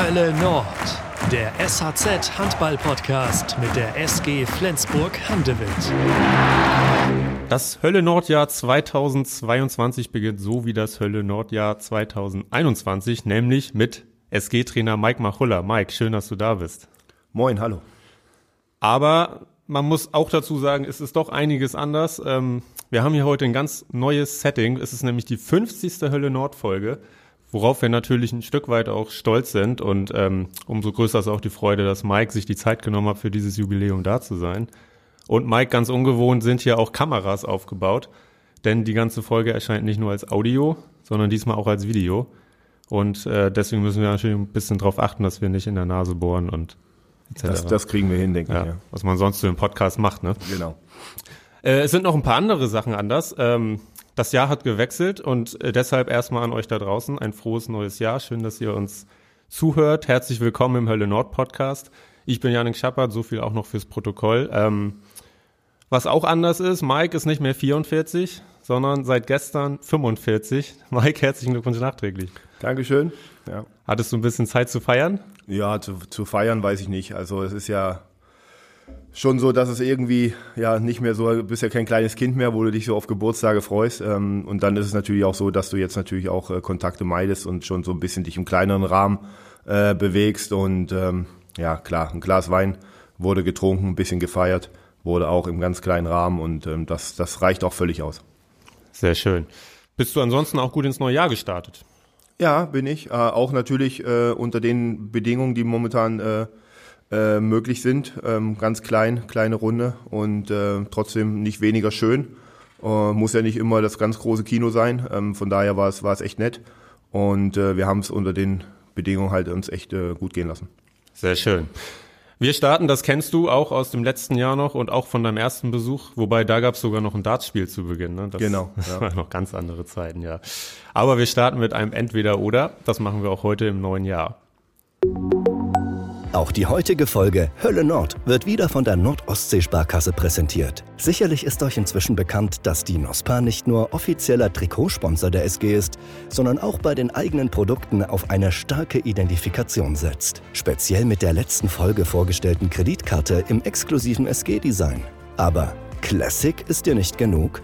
Hölle Nord, der SHZ Handball Podcast mit der SG Flensburg Handewitt. Das Hölle Nordjahr 2022 beginnt so wie das Hölle Nordjahr 2021, nämlich mit SG-Trainer Mike Machulla. Mike, schön, dass du da bist. Moin, hallo. Aber man muss auch dazu sagen, es ist doch einiges anders. Ähm, wir haben hier heute ein ganz neues Setting. Es ist nämlich die 50. Hölle Nord Folge, worauf wir natürlich ein Stück weit auch stolz sind. Und ähm, umso größer ist auch die Freude, dass Mike sich die Zeit genommen hat, für dieses Jubiläum da zu sein. Und Mike, ganz ungewohnt sind hier auch Kameras aufgebaut, denn die ganze Folge erscheint nicht nur als Audio, sondern diesmal auch als Video. Und äh, deswegen müssen wir natürlich ein bisschen darauf achten, dass wir nicht in der Nase bohren und das, das, kriegen wir hin, denke ja, ich. Ja. Was man sonst so im Podcast macht, ne? Genau. Äh, es sind noch ein paar andere Sachen anders. Ähm, das Jahr hat gewechselt und äh, deshalb erstmal an euch da draußen ein frohes neues Jahr. Schön, dass ihr uns zuhört. Herzlich willkommen im Hölle Nord Podcast. Ich bin Janik Schappert, so viel auch noch fürs Protokoll. Ähm, was auch anders ist, Mike ist nicht mehr 44, sondern seit gestern 45. Mike, herzlichen Glückwunsch nachträglich. Dankeschön. Ja. Hattest du ein bisschen Zeit zu feiern? Ja, zu, zu feiern weiß ich nicht. Also es ist ja schon so, dass es irgendwie ja nicht mehr so, du bist ja kein kleines Kind mehr, wo du dich so auf Geburtstage freust. Ähm, und dann ist es natürlich auch so, dass du jetzt natürlich auch äh, Kontakte meidest und schon so ein bisschen dich im kleineren Rahmen äh, bewegst. Und ähm, ja, klar, ein Glas Wein wurde getrunken, ein bisschen gefeiert, wurde auch im ganz kleinen Rahmen und ähm, das, das reicht auch völlig aus. Sehr schön. Bist du ansonsten auch gut ins neue Jahr gestartet? Ja, bin ich. Äh, auch natürlich äh, unter den Bedingungen, die momentan äh, äh, möglich sind. Ähm, ganz klein, kleine Runde und äh, trotzdem nicht weniger schön. Äh, muss ja nicht immer das ganz große Kino sein. Ähm, von daher war es war es echt nett und äh, wir haben es unter den Bedingungen halt uns echt äh, gut gehen lassen. Sehr schön. Wir starten, das kennst du auch aus dem letzten Jahr noch und auch von deinem ersten Besuch, wobei da gab es sogar noch ein Dartspiel zu Beginn. Ne? Das, genau. Das ja. waren noch ganz andere Zeiten, ja. Aber wir starten mit einem Entweder-Oder. Das machen wir auch heute im neuen Jahr. Auch die heutige Folge Hölle Nord wird wieder von der Nordostsee-Sparkasse präsentiert. Sicherlich ist euch inzwischen bekannt, dass die NOSPA nicht nur offizieller Trikotsponsor der SG ist, sondern auch bei den eigenen Produkten auf eine starke Identifikation setzt. Speziell mit der letzten Folge vorgestellten Kreditkarte im exklusiven SG-Design. Aber Classic ist dir nicht genug?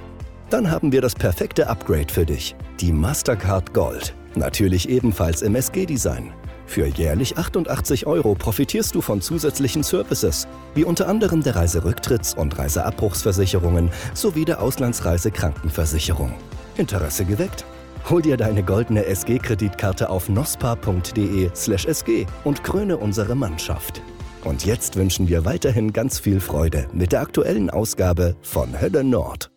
Dann haben wir das perfekte Upgrade für dich, die Mastercard Gold. Natürlich ebenfalls im SG-Design. Für jährlich 88 Euro profitierst du von zusätzlichen Services, wie unter anderem der Reiserücktritts- und Reiseabbruchsversicherungen sowie der Auslandsreisekrankenversicherung. Interesse geweckt? Hol dir deine goldene SG-Kreditkarte auf nospa.de/sg und kröne unsere Mannschaft. Und jetzt wünschen wir weiterhin ganz viel Freude mit der aktuellen Ausgabe von Hölle Nord.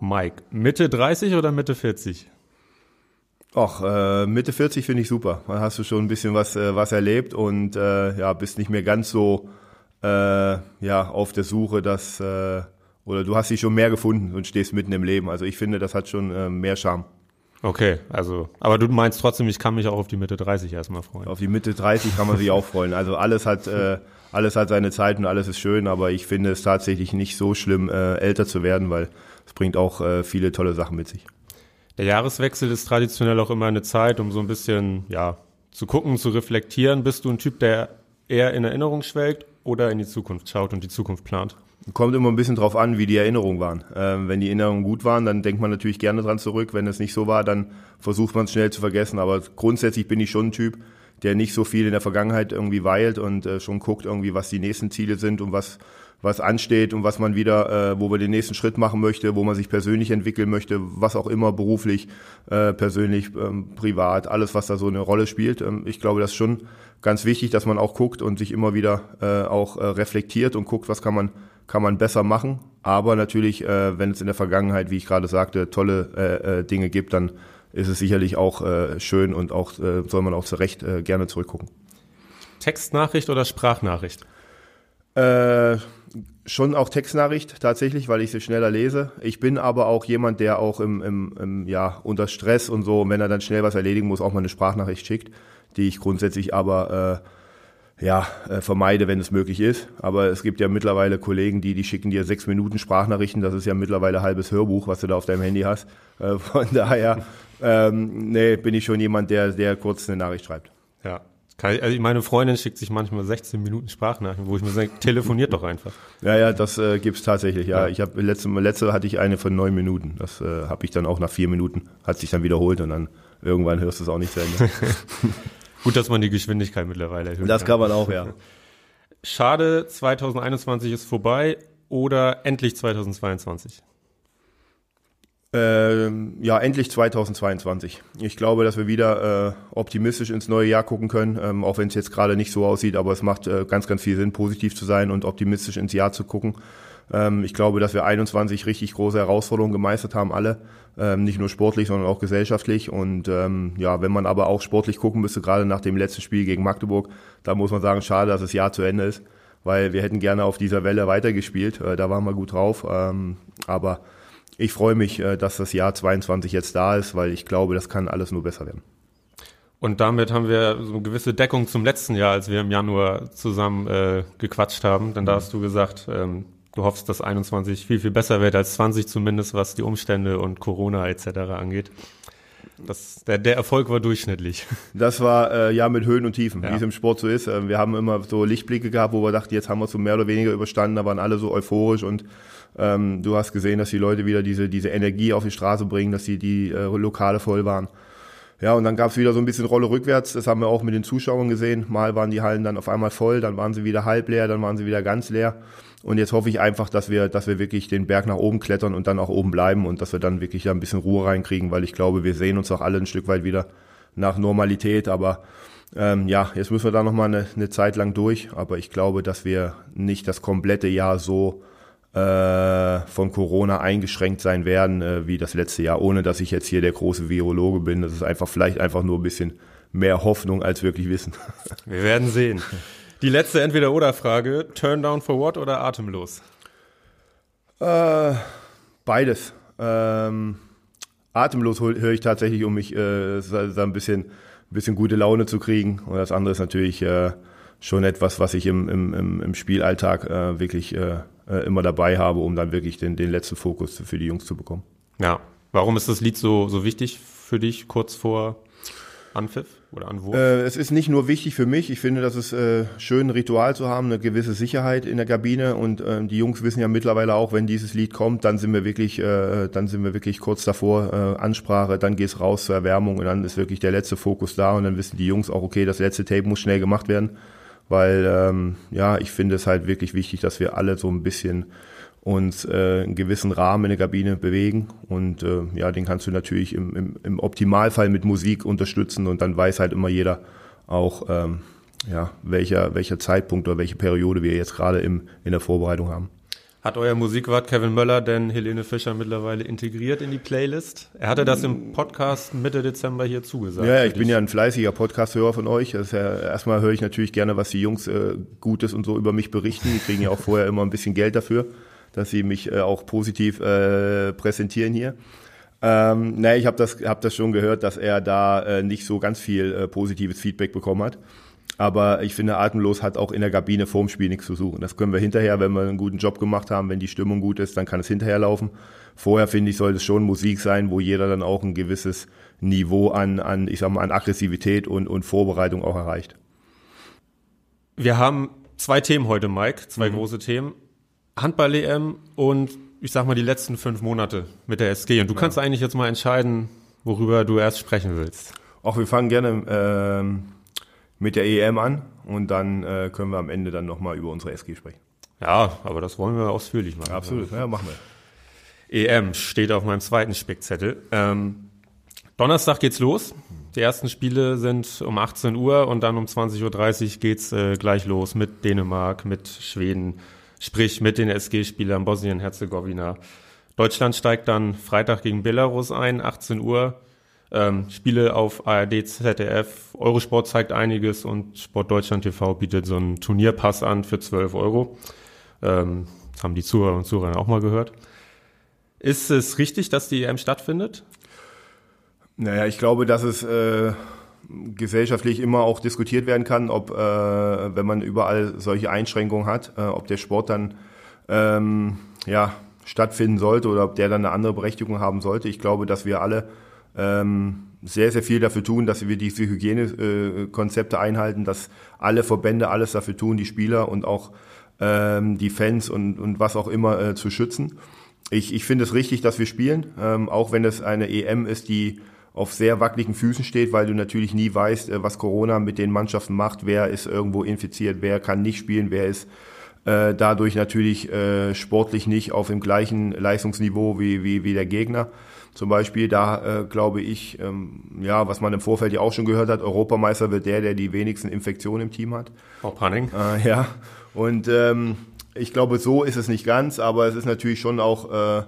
Mike, Mitte 30 oder Mitte 40? Ach, äh, Mitte 40 finde ich super. Dann hast du schon ein bisschen was, äh, was erlebt und äh, ja, bist nicht mehr ganz so äh, ja, auf der Suche, dass äh, oder du hast dich schon mehr gefunden und stehst mitten im Leben. Also ich finde, das hat schon äh, mehr Charme. Okay, also, aber du meinst trotzdem, ich kann mich auch auf die Mitte 30 erstmal freuen. Auf die Mitte 30 kann man sich auch freuen. Also alles hat, äh, alles hat seine Zeit und alles ist schön, aber ich finde es tatsächlich nicht so schlimm, äh, älter zu werden, weil es bringt auch äh, viele tolle Sachen mit sich. Der Jahreswechsel ist traditionell auch immer eine Zeit, um so ein bisschen, ja, zu gucken, zu reflektieren. Bist du ein Typ, der eher in Erinnerung schwelgt oder in die Zukunft schaut und die Zukunft plant? Kommt immer ein bisschen drauf an, wie die Erinnerungen waren. Ähm, wenn die Erinnerungen gut waren, dann denkt man natürlich gerne dran zurück. Wenn es nicht so war, dann versucht man es schnell zu vergessen. Aber grundsätzlich bin ich schon ein Typ, der nicht so viel in der Vergangenheit irgendwie weilt und äh, schon guckt irgendwie, was die nächsten Ziele sind und was was ansteht und was man wieder, äh, wo man den nächsten Schritt machen möchte, wo man sich persönlich entwickeln möchte, was auch immer beruflich, äh, persönlich, ähm, privat, alles, was da so eine Rolle spielt. Ähm, ich glaube, das ist schon ganz wichtig, dass man auch guckt und sich immer wieder äh, auch äh, reflektiert und guckt, was kann man kann man besser machen. Aber natürlich, äh, wenn es in der Vergangenheit, wie ich gerade sagte, tolle äh, äh, Dinge gibt, dann ist es sicherlich auch äh, schön und auch äh, soll man auch zu Recht äh, gerne zurückgucken. Textnachricht oder Sprachnachricht? Äh, schon auch Textnachricht tatsächlich, weil ich sie schneller lese. Ich bin aber auch jemand, der auch im, im, im ja unter Stress und so, wenn er dann schnell was erledigen muss, auch mal eine Sprachnachricht schickt, die ich grundsätzlich aber äh, ja äh, vermeide, wenn es möglich ist. Aber es gibt ja mittlerweile Kollegen, die die schicken dir sechs Minuten Sprachnachrichten. Das ist ja mittlerweile halbes Hörbuch, was du da auf deinem Handy hast. Äh, von daher ähm, nee, bin ich schon jemand, der der kurz eine Nachricht schreibt. Ja. Also meine Freundin schickt sich manchmal 16 Minuten Sprachnachrichten, wo ich mir sage, telefoniert doch einfach. Ja, ja, das äh, gibt's tatsächlich. Ja, ja. ich habe letzte, letzte hatte ich eine von neun Minuten. Das äh, habe ich dann auch nach vier Minuten hat sich dann wiederholt und dann irgendwann hörst du es auch nicht zu Ende. Gut, dass man die Geschwindigkeit mittlerweile erhöht. Das kann man auch, ja. Schade, 2021 ist vorbei oder endlich 2022? Ähm, ja, endlich 2022. Ich glaube, dass wir wieder äh, optimistisch ins neue Jahr gucken können, ähm, auch wenn es jetzt gerade nicht so aussieht, aber es macht äh, ganz, ganz viel Sinn, positiv zu sein und optimistisch ins Jahr zu gucken. Ähm, ich glaube, dass wir 21 richtig große Herausforderungen gemeistert haben, alle. Ähm, nicht nur sportlich, sondern auch gesellschaftlich. Und ähm, ja, wenn man aber auch sportlich gucken müsste, gerade nach dem letzten Spiel gegen Magdeburg, da muss man sagen, schade, dass das Jahr zu Ende ist, weil wir hätten gerne auf dieser Welle weitergespielt. Äh, da waren wir gut drauf. Ähm, aber ich freue mich, äh, dass das Jahr 22 jetzt da ist, weil ich glaube, das kann alles nur besser werden. Und damit haben wir so eine gewisse Deckung zum letzten Jahr, als wir im Januar zusammen äh, gequatscht haben. Denn da hast du gesagt, ähm, du hoffst, dass 21 viel, viel besser wird als 20 zumindest, was die Umstände und Corona etc. angeht. Das, der, der Erfolg war durchschnittlich. Das war äh, ja mit Höhen und Tiefen, ja. wie es im Sport so ist. Äh, wir haben immer so Lichtblicke gehabt, wo wir dachten, jetzt haben wir es so mehr oder weniger überstanden, da waren alle so euphorisch und ähm, du hast gesehen, dass die Leute wieder diese, diese Energie auf die Straße bringen, dass die, die äh, Lokale voll waren. Ja, und dann gab es wieder so ein bisschen Rolle rückwärts. Das haben wir auch mit den Zuschauern gesehen. Mal waren die Hallen dann auf einmal voll, dann waren sie wieder halb leer, dann waren sie wieder ganz leer. Und jetzt hoffe ich einfach, dass wir, dass wir wirklich den Berg nach oben klettern und dann auch oben bleiben und dass wir dann wirklich da ein bisschen Ruhe reinkriegen, weil ich glaube, wir sehen uns auch alle ein Stück weit wieder nach Normalität. Aber ähm, ja, jetzt müssen wir da nochmal eine, eine Zeit lang durch. Aber ich glaube, dass wir nicht das komplette Jahr so von Corona eingeschränkt sein werden äh, wie das letzte Jahr, ohne dass ich jetzt hier der große Virologe bin. Das ist einfach vielleicht einfach nur ein bisschen mehr Hoffnung als wirklich Wissen. Wir werden sehen. Die letzte Entweder-Oder-Frage, Turn down for what oder atemlos? Äh, beides. Ähm, atemlos höre ich tatsächlich, um mich äh, so ein bisschen, ein bisschen gute Laune zu kriegen. Und das andere ist natürlich äh, schon etwas, was ich im, im, im Spielalltag äh, wirklich äh, immer dabei habe, um dann wirklich den, den letzten Fokus für die Jungs zu bekommen. Ja. Warum ist das Lied so, so wichtig für dich kurz vor Anpfiff oder Anwurf? Äh, es ist nicht nur wichtig für mich. Ich finde, das ist äh, schön, ein Ritual zu haben, eine gewisse Sicherheit in der Kabine. Und äh, die Jungs wissen ja mittlerweile auch, wenn dieses Lied kommt, dann sind wir wirklich, äh, dann sind wir wirklich kurz davor, äh, Ansprache, dann geht's raus zur Erwärmung und dann ist wirklich der letzte Fokus da und dann wissen die Jungs auch, okay, das letzte Tape muss schnell gemacht werden weil ähm, ja, ich finde es halt wirklich wichtig, dass wir alle so ein bisschen uns äh, einen gewissen Rahmen in der Kabine bewegen und äh, ja, den kannst du natürlich im, im, im Optimalfall mit Musik unterstützen und dann weiß halt immer jeder auch, ähm, ja, welcher, welcher Zeitpunkt oder welche Periode wir jetzt gerade im, in der Vorbereitung haben. Hat euer Musikwart Kevin Möller denn Helene Fischer mittlerweile integriert in die Playlist? Er hatte das im Podcast Mitte Dezember hier zugesagt. Ja, ich bin ja ein fleißiger Podcast-Hörer von euch. Das ja, erstmal höre ich natürlich gerne, was die Jungs äh, Gutes und so über mich berichten. Die kriegen ja auch vorher immer ein bisschen Geld dafür, dass sie mich äh, auch positiv äh, präsentieren hier. Ähm, nee, ich habe das, hab das schon gehört, dass er da äh, nicht so ganz viel äh, positives Feedback bekommen hat. Aber ich finde, Atemlos hat auch in der Kabine vorm Spiel nichts zu suchen. Das können wir hinterher, wenn wir einen guten Job gemacht haben, wenn die Stimmung gut ist, dann kann es hinterher laufen. Vorher, finde ich, sollte es schon Musik sein, wo jeder dann auch ein gewisses Niveau an, an ich sag mal, an Aggressivität und, und Vorbereitung auch erreicht. Wir haben zwei Themen heute, Mike, zwei mhm. große Themen. Handball-EM und ich sag mal die letzten fünf Monate mit der SG. Und du ja. kannst eigentlich jetzt mal entscheiden, worüber du erst sprechen willst. Auch wir fangen gerne ähm, mit der EM an und dann äh, können wir am Ende dann nochmal über unsere SG sprechen. Ja, aber das wollen wir ausführlich machen. Absolut, ja, machen wir. EM steht auf meinem zweiten Spickzettel. Ähm, Donnerstag geht's los. Die ersten Spiele sind um 18 Uhr und dann um 20.30 Uhr geht's äh, gleich los mit Dänemark, mit Schweden, sprich mit den SG-Spielern Bosnien-Herzegowina. Deutschland steigt dann Freitag gegen Belarus ein, 18 Uhr. Ähm, Spiele auf ARD, ZDF, Eurosport zeigt einiges und Sport Deutschland TV bietet so einen Turnierpass an für 12 Euro. Ähm, das haben die Zuhörer und Zuhörer auch mal gehört. Ist es richtig, dass die EM stattfindet? Naja, ich glaube, dass es äh, gesellschaftlich immer auch diskutiert werden kann, ob, äh, wenn man überall solche Einschränkungen hat, äh, ob der Sport dann ähm, ja, stattfinden sollte oder ob der dann eine andere Berechtigung haben sollte. Ich glaube, dass wir alle ähm, sehr, sehr viel dafür tun, dass wir diese Hygienekonzepte einhalten, dass alle Verbände alles dafür tun, die Spieler und auch ähm, die Fans und, und was auch immer äh, zu schützen. Ich, ich finde es richtig, dass wir spielen, ähm, auch wenn es eine EM ist, die auf sehr wackeligen Füßen steht, weil du natürlich nie weißt, äh, was Corona mit den Mannschaften macht, wer ist irgendwo infiziert, wer kann nicht spielen, wer ist äh, dadurch natürlich äh, sportlich nicht auf dem gleichen Leistungsniveau wie, wie, wie der Gegner. Zum Beispiel, da äh, glaube ich, ähm, ja, was man im Vorfeld ja auch schon gehört hat, Europameister wird der, der die wenigsten Infektionen im Team hat. Auch Panning. Äh, ja, und ähm, ich glaube, so ist es nicht ganz, aber es ist natürlich schon auch, äh,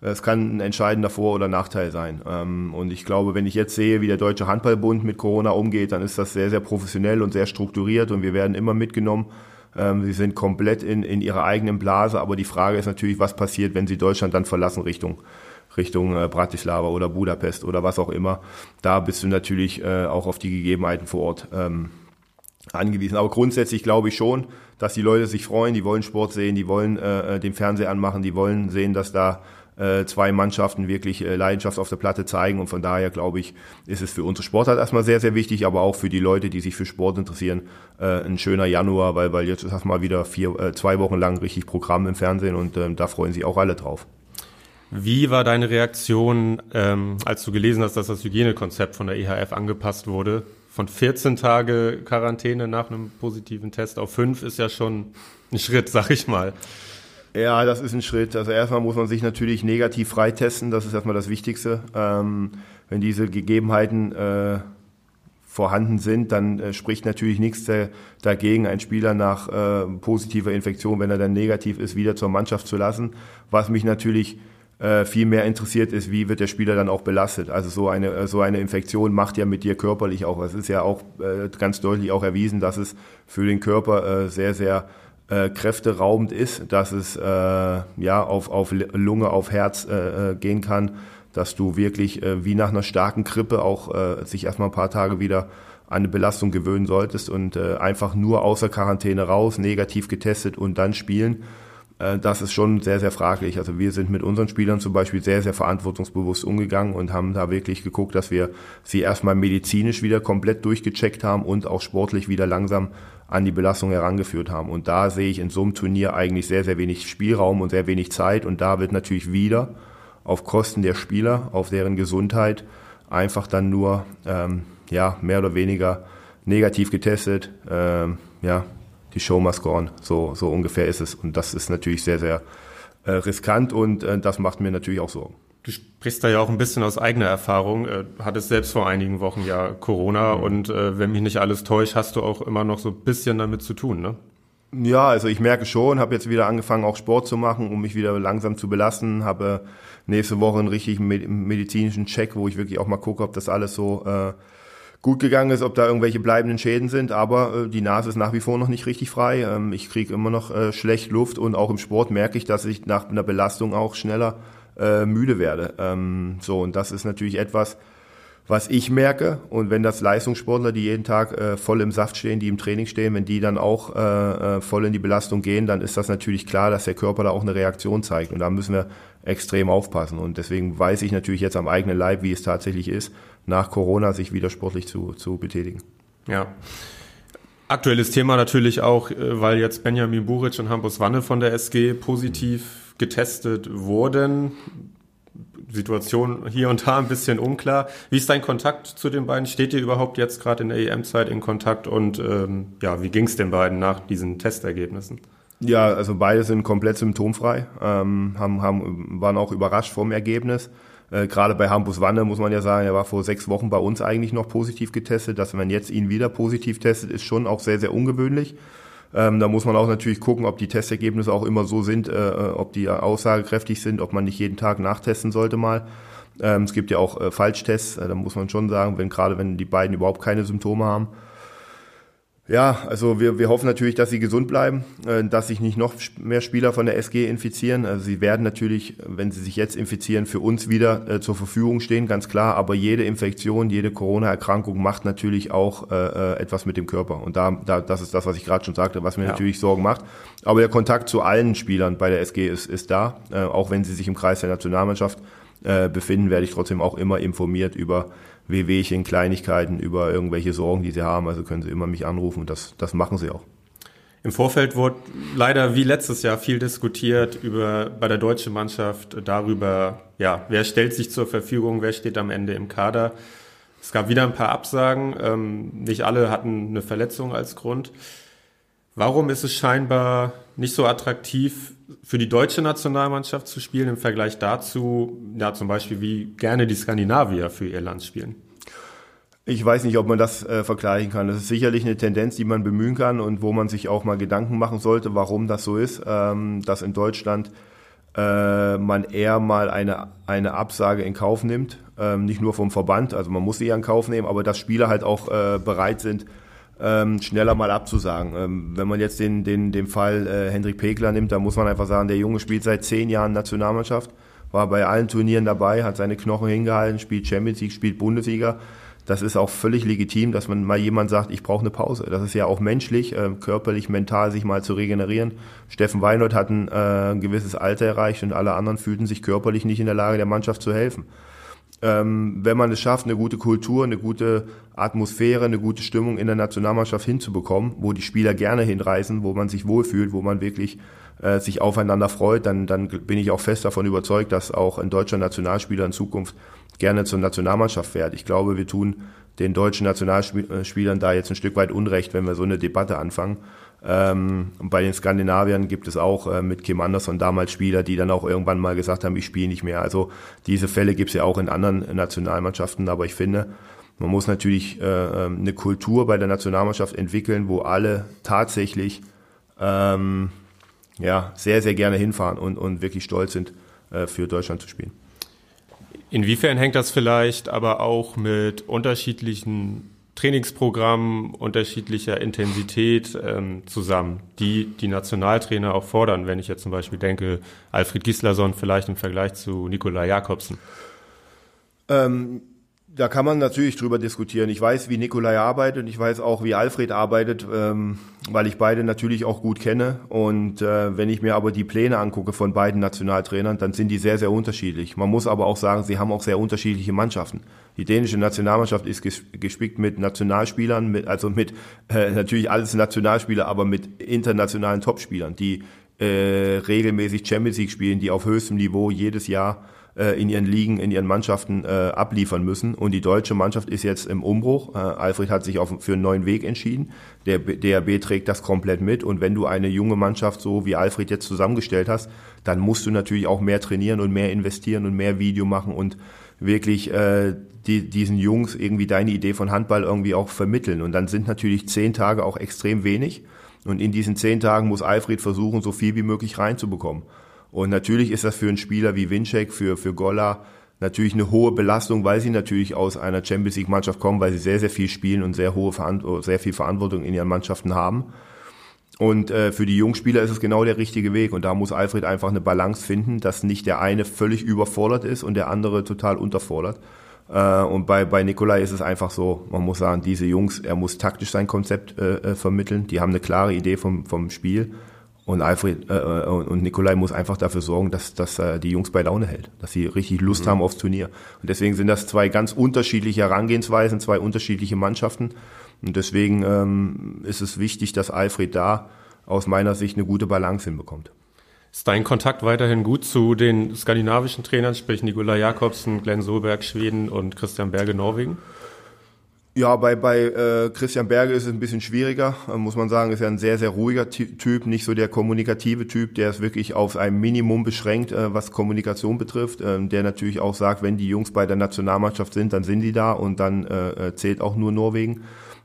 es kann ein entscheidender Vor- oder Nachteil sein. Ähm, und ich glaube, wenn ich jetzt sehe, wie der Deutsche Handballbund mit Corona umgeht, dann ist das sehr, sehr professionell und sehr strukturiert und wir werden immer mitgenommen. Ähm, sie sind komplett in, in ihrer eigenen Blase, aber die Frage ist natürlich, was passiert, wenn sie Deutschland dann verlassen Richtung Richtung äh, Bratislava oder Budapest oder was auch immer. Da bist du natürlich äh, auch auf die Gegebenheiten vor Ort ähm, angewiesen. Aber grundsätzlich glaube ich schon, dass die Leute sich freuen, die wollen Sport sehen, die wollen äh, den Fernseher anmachen, die wollen sehen, dass da äh, zwei Mannschaften wirklich äh, Leidenschaft auf der Platte zeigen. Und von daher glaube ich, ist es für unsere Sportart erstmal sehr, sehr wichtig, aber auch für die Leute, die sich für Sport interessieren, äh, ein schöner Januar, weil, weil jetzt ist erstmal wieder vier, äh, zwei Wochen lang richtig Programm im Fernsehen und äh, da freuen sich auch alle drauf. Wie war deine Reaktion, ähm, als du gelesen hast, dass das Hygienekonzept von der EHF angepasst wurde? Von 14 Tage Quarantäne nach einem positiven Test auf 5 ist ja schon ein Schritt, sag ich mal. Ja, das ist ein Schritt. Also erstmal muss man sich natürlich negativ freitesten, das ist erstmal das Wichtigste. Ähm, wenn diese Gegebenheiten äh, vorhanden sind, dann äh, spricht natürlich nichts dagegen, einen Spieler nach äh, positiver Infektion, wenn er dann negativ ist, wieder zur Mannschaft zu lassen. Was mich natürlich äh, viel mehr interessiert ist, wie wird der Spieler dann auch belastet. Also so eine, äh, so eine Infektion macht ja mit dir körperlich auch. Es ist ja auch äh, ganz deutlich auch erwiesen, dass es für den Körper äh, sehr, sehr äh, kräfteraubend ist, dass es äh, ja auf, auf Lunge, auf Herz äh, äh, gehen kann, dass du wirklich äh, wie nach einer starken Grippe auch äh, sich erstmal ein paar Tage wieder an eine Belastung gewöhnen solltest und äh, einfach nur außer Quarantäne raus, negativ getestet und dann spielen äh, das ist schon sehr, sehr fraglich. Also wir sind mit unseren Spielern zum Beispiel sehr, sehr verantwortungsbewusst umgegangen und haben da wirklich geguckt, dass wir sie erstmal medizinisch wieder komplett durchgecheckt haben und auch sportlich wieder langsam an die Belastung herangeführt haben. Und da sehe ich in so einem Turnier eigentlich sehr, sehr wenig Spielraum und sehr wenig Zeit. Und da wird natürlich wieder auf Kosten der Spieler, auf deren Gesundheit einfach dann nur ähm, ja, mehr oder weniger negativ getestet, ähm, ja, die Show must go on. So, so ungefähr ist es. Und das ist natürlich sehr, sehr äh, riskant und äh, das macht mir natürlich auch Sorgen. Du sprichst da ja auch ein bisschen aus eigener Erfahrung. Äh, hattest selbst vor einigen Wochen ja Corona mhm. und äh, wenn mich nicht alles täuscht, hast du auch immer noch so ein bisschen damit zu tun, ne? Ja, also ich merke schon, habe jetzt wieder angefangen, auch Sport zu machen, um mich wieder langsam zu belasten. Habe nächste Woche einen richtigen medizinischen Check, wo ich wirklich auch mal gucke, ob das alles so äh, gut gegangen ist, ob da irgendwelche bleibenden Schäden sind, aber äh, die Nase ist nach wie vor noch nicht richtig frei. Ähm, ich kriege immer noch äh, schlecht Luft und auch im Sport merke ich, dass ich nach einer Belastung auch schneller äh, müde werde. Ähm, so, und das ist natürlich etwas, was ich merke. Und wenn das Leistungssportler, die jeden Tag äh, voll im Saft stehen, die im Training stehen, wenn die dann auch äh, äh, voll in die Belastung gehen, dann ist das natürlich klar, dass der Körper da auch eine Reaktion zeigt. Und da müssen wir extrem aufpassen. Und deswegen weiß ich natürlich jetzt am eigenen Leib, wie es tatsächlich ist, nach Corona sich wieder sportlich zu, zu betätigen. Ja. Aktuelles Thema natürlich auch, äh, weil jetzt Benjamin Buric und Hampus Wanne von der SG positiv getestet wurden. Situation hier und da ein bisschen unklar. Wie ist dein Kontakt zu den beiden? Steht ihr überhaupt jetzt gerade in der EM-Zeit in Kontakt? Und ähm, ja, wie ging es den beiden nach diesen Testergebnissen? Ja, also beide sind komplett symptomfrei, ähm, haben, haben, waren auch überrascht vom Ergebnis. Äh, Gerade bei Hampus Wanne muss man ja sagen, er war vor sechs Wochen bei uns eigentlich noch positiv getestet. Dass man jetzt ihn wieder positiv testet, ist schon auch sehr, sehr ungewöhnlich. Ähm, da muss man auch natürlich gucken, ob die Testergebnisse auch immer so sind, äh, äh ob die aussagekräftig sind, ob man nicht jeden Tag nachtesten sollte mal. Ähm, es gibt ja auch äh, Falschtests, äh, da muss man schon sagen, wenn gerade wenn die beiden überhaupt keine Symptome haben, ja, also wir, wir hoffen natürlich, dass sie gesund bleiben, äh, dass sich nicht noch mehr Spieler von der SG infizieren. Also sie werden natürlich, wenn sie sich jetzt infizieren, für uns wieder äh, zur Verfügung stehen, ganz klar. Aber jede Infektion, jede Corona-Erkrankung macht natürlich auch äh, etwas mit dem Körper. Und da, da das ist das, was ich gerade schon sagte, was mir ja. natürlich Sorgen macht. Aber der Kontakt zu allen Spielern bei der SG ist, ist da, auch wenn sie sich im Kreis der Nationalmannschaft befinden, werde ich trotzdem auch immer informiert über Wehwehchen, Kleinigkeiten, über irgendwelche Sorgen, die sie haben. Also können sie immer mich anrufen und das, das machen sie auch. Im Vorfeld wurde leider wie letztes Jahr viel diskutiert über bei der deutschen Mannschaft darüber, ja, wer stellt sich zur Verfügung, wer steht am Ende im Kader. Es gab wieder ein paar Absagen. Ähm, nicht alle hatten eine Verletzung als Grund. Warum ist es scheinbar nicht so attraktiv für die deutsche Nationalmannschaft zu spielen im Vergleich dazu, ja zum Beispiel wie gerne die Skandinavier für ihr Land spielen? Ich weiß nicht, ob man das äh, vergleichen kann. Das ist sicherlich eine Tendenz, die man bemühen kann und wo man sich auch mal Gedanken machen sollte, warum das so ist, ähm, dass in Deutschland äh, man eher mal eine, eine Absage in Kauf nimmt, ähm, nicht nur vom Verband, also man muss sie ja in Kauf nehmen, aber dass Spieler halt auch äh, bereit sind, ähm, schneller mal abzusagen. Ähm, wenn man jetzt den, den, den Fall äh, Hendrik Pegler nimmt, da muss man einfach sagen, der Junge spielt seit zehn Jahren Nationalmannschaft, war bei allen Turnieren dabei, hat seine Knochen hingehalten, spielt Champions League, spielt Bundesliga das ist auch völlig legitim, dass man mal jemand sagt, ich brauche eine Pause. Das ist ja auch menschlich, äh, körperlich, mental sich mal zu regenerieren. Steffen Weinhold hat ein äh, gewisses Alter erreicht und alle anderen fühlten sich körperlich nicht in der Lage, der Mannschaft zu helfen. Ähm, wenn man es schafft, eine gute Kultur, eine gute Atmosphäre, eine gute Stimmung in der Nationalmannschaft hinzubekommen, wo die Spieler gerne hinreisen, wo man sich wohlfühlt, wo man wirklich äh, sich aufeinander freut, dann, dann bin ich auch fest davon überzeugt, dass auch ein deutscher Nationalspieler in Zukunft gerne zur Nationalmannschaft fährt. Ich glaube, wir tun den deutschen Nationalspielern da jetzt ein Stück weit Unrecht, wenn wir so eine Debatte anfangen. Ähm, bei den Skandinaviern gibt es auch äh, mit Kim Andersson damals Spieler, die dann auch irgendwann mal gesagt haben, ich spiele nicht mehr. Also diese Fälle gibt es ja auch in anderen Nationalmannschaften, aber ich finde, man muss natürlich äh, ähm, eine Kultur bei der Nationalmannschaft entwickeln, wo alle tatsächlich ähm, ja, sehr, sehr gerne hinfahren und, und wirklich stolz sind, äh, für Deutschland zu spielen. Inwiefern hängt das vielleicht aber auch mit unterschiedlichen Trainingsprogrammen unterschiedlicher Intensität ähm, zusammen, die die Nationaltrainer auch fordern, wenn ich jetzt zum Beispiel denke, Alfred Gislason vielleicht im Vergleich zu Nikolai Jakobsen? Ähm, da kann man natürlich drüber diskutieren. Ich weiß, wie Nikolai arbeitet und ich weiß auch, wie Alfred arbeitet, ähm, weil ich beide natürlich auch gut kenne. Und äh, wenn ich mir aber die Pläne angucke von beiden Nationaltrainern, dann sind die sehr, sehr unterschiedlich. Man muss aber auch sagen, sie haben auch sehr unterschiedliche Mannschaften. Die dänische Nationalmannschaft ist gespickt mit Nationalspielern, mit, also mit äh, natürlich alles Nationalspieler, aber mit internationalen Topspielern, die äh, regelmäßig Champions League spielen, die auf höchstem Niveau jedes Jahr äh, in ihren Ligen, in ihren Mannschaften äh, abliefern müssen. Und die deutsche Mannschaft ist jetzt im Umbruch. Äh, Alfred hat sich auf, für einen neuen Weg entschieden. Der DRB trägt das komplett mit. Und wenn du eine junge Mannschaft so wie Alfred jetzt zusammengestellt hast, dann musst du natürlich auch mehr trainieren und mehr investieren und mehr Video machen und wirklich äh, die, diesen Jungs irgendwie deine Idee von Handball irgendwie auch vermitteln. Und dann sind natürlich zehn Tage auch extrem wenig. Und in diesen zehn Tagen muss Alfred versuchen, so viel wie möglich reinzubekommen. Und natürlich ist das für einen Spieler wie Winczek, für, für Golla natürlich eine hohe Belastung, weil sie natürlich aus einer Champions League Mannschaft kommen, weil sie sehr, sehr viel spielen und sehr hohe sehr viel Verantwortung in ihren Mannschaften haben. Und äh, für die Jungspieler ist es genau der richtige Weg. Und da muss Alfred einfach eine Balance finden, dass nicht der eine völlig überfordert ist und der andere total unterfordert. Äh, und bei, bei Nikolai ist es einfach so, man muss sagen, diese Jungs, er muss taktisch sein Konzept äh, äh vermitteln. Die haben eine klare Idee vom, vom Spiel. Und Alfred äh, äh und Nikolai muss einfach dafür sorgen, dass, dass äh, die Jungs bei Laune hält, dass sie richtig Lust mhm. haben aufs Turnier. Und deswegen sind das zwei ganz unterschiedliche Herangehensweisen, zwei unterschiedliche Mannschaften. Und deswegen ähm, ist es wichtig, dass Alfred da aus meiner Sicht eine gute Balance hinbekommt. Ist dein Kontakt weiterhin gut zu den skandinavischen Trainern, sprich Nikolai Jakobsen, Glenn Solberg, Schweden und Christian Berge, Norwegen? Ja, bei, bei äh, Christian Berge ist es ein bisschen schwieriger, äh, muss man sagen. Ist ja ein sehr, sehr ruhiger Typ, nicht so der kommunikative Typ, der es wirklich auf ein Minimum beschränkt, äh, was Kommunikation betrifft. Ähm, der natürlich auch sagt, wenn die Jungs bei der Nationalmannschaft sind, dann sind die da und dann äh, äh zählt auch nur Norwegen.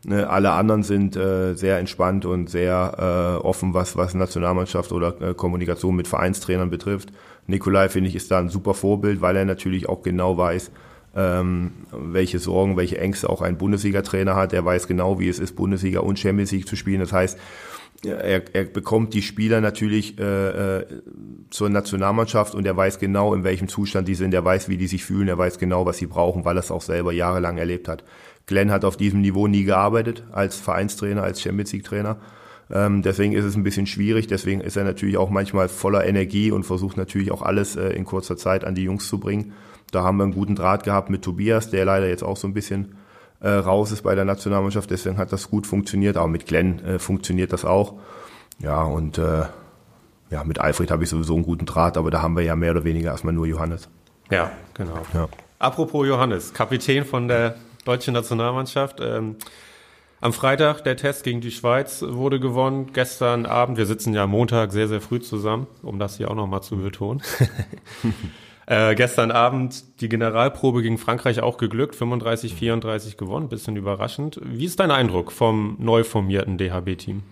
Äh, alle anderen sind äh, sehr entspannt und sehr äh, offen, was, was Nationalmannschaft oder äh, Kommunikation mit Vereinstrainern betrifft. Nikolai, finde ich, ist da ein super Vorbild, weil er natürlich auch genau weiß, ähm, welche Sorgen, welche Ängste auch ein Bundesliga-Trainer hat. Er weiß genau, wie es ist, Bundesliga und Champions League zu spielen. Das heißt, er, er bekommt die Spieler natürlich äh, äh, zur Nationalmannschaft und er weiß genau, in welchem Zustand die sind. Er weiß, wie die sich fühlen. Er weiß genau, was sie brauchen, weil er es auch selber jahrelang erlebt hat. Glenn hat auf diesem Niveau nie gearbeitet als Vereinstrainer, als Champions League-Trainer. Ähm, deswegen ist es ein bisschen schwierig. Deswegen ist er natürlich auch manchmal voller Energie und versucht natürlich auch alles äh, in kurzer Zeit an die Jungs zu bringen. Da haben wir einen guten Draht gehabt mit Tobias, der leider jetzt auch so ein bisschen äh, raus ist bei der Nationalmannschaft, deswegen hat das gut funktioniert, aber mit Glenn äh, funktioniert das auch. Ja, und äh, ja, mit Alfred habe ich sowieso einen guten Draht, aber da haben wir ja mehr oder weniger erstmal nur Johannes. Ja, genau. Ja. Apropos Johannes, Kapitän von der deutschen Nationalmannschaft. Ähm, am Freitag der Test gegen die Schweiz wurde gewonnen. Gestern Abend, wir sitzen ja Montag sehr, sehr früh zusammen, um das hier auch nochmal zu betonen. äh, gestern Abend die Generalprobe gegen Frankreich auch geglückt, 35, 34 gewonnen, bisschen überraschend. Wie ist dein Eindruck vom neu formierten DHB-Team?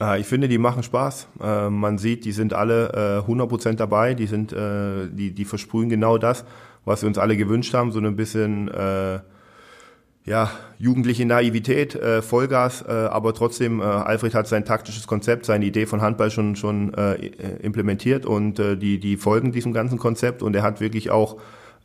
Äh, ich finde, die machen Spaß. Äh, man sieht, die sind alle äh, 100% dabei. Die sind, äh, die, die versprühen genau das, was wir uns alle gewünscht haben. So ein bisschen, äh, ja, jugendliche Naivität, äh, Vollgas, äh, aber trotzdem, äh, Alfred hat sein taktisches Konzept, seine Idee von Handball schon, schon äh, implementiert und äh, die, die folgen diesem ganzen Konzept und er hat wirklich auch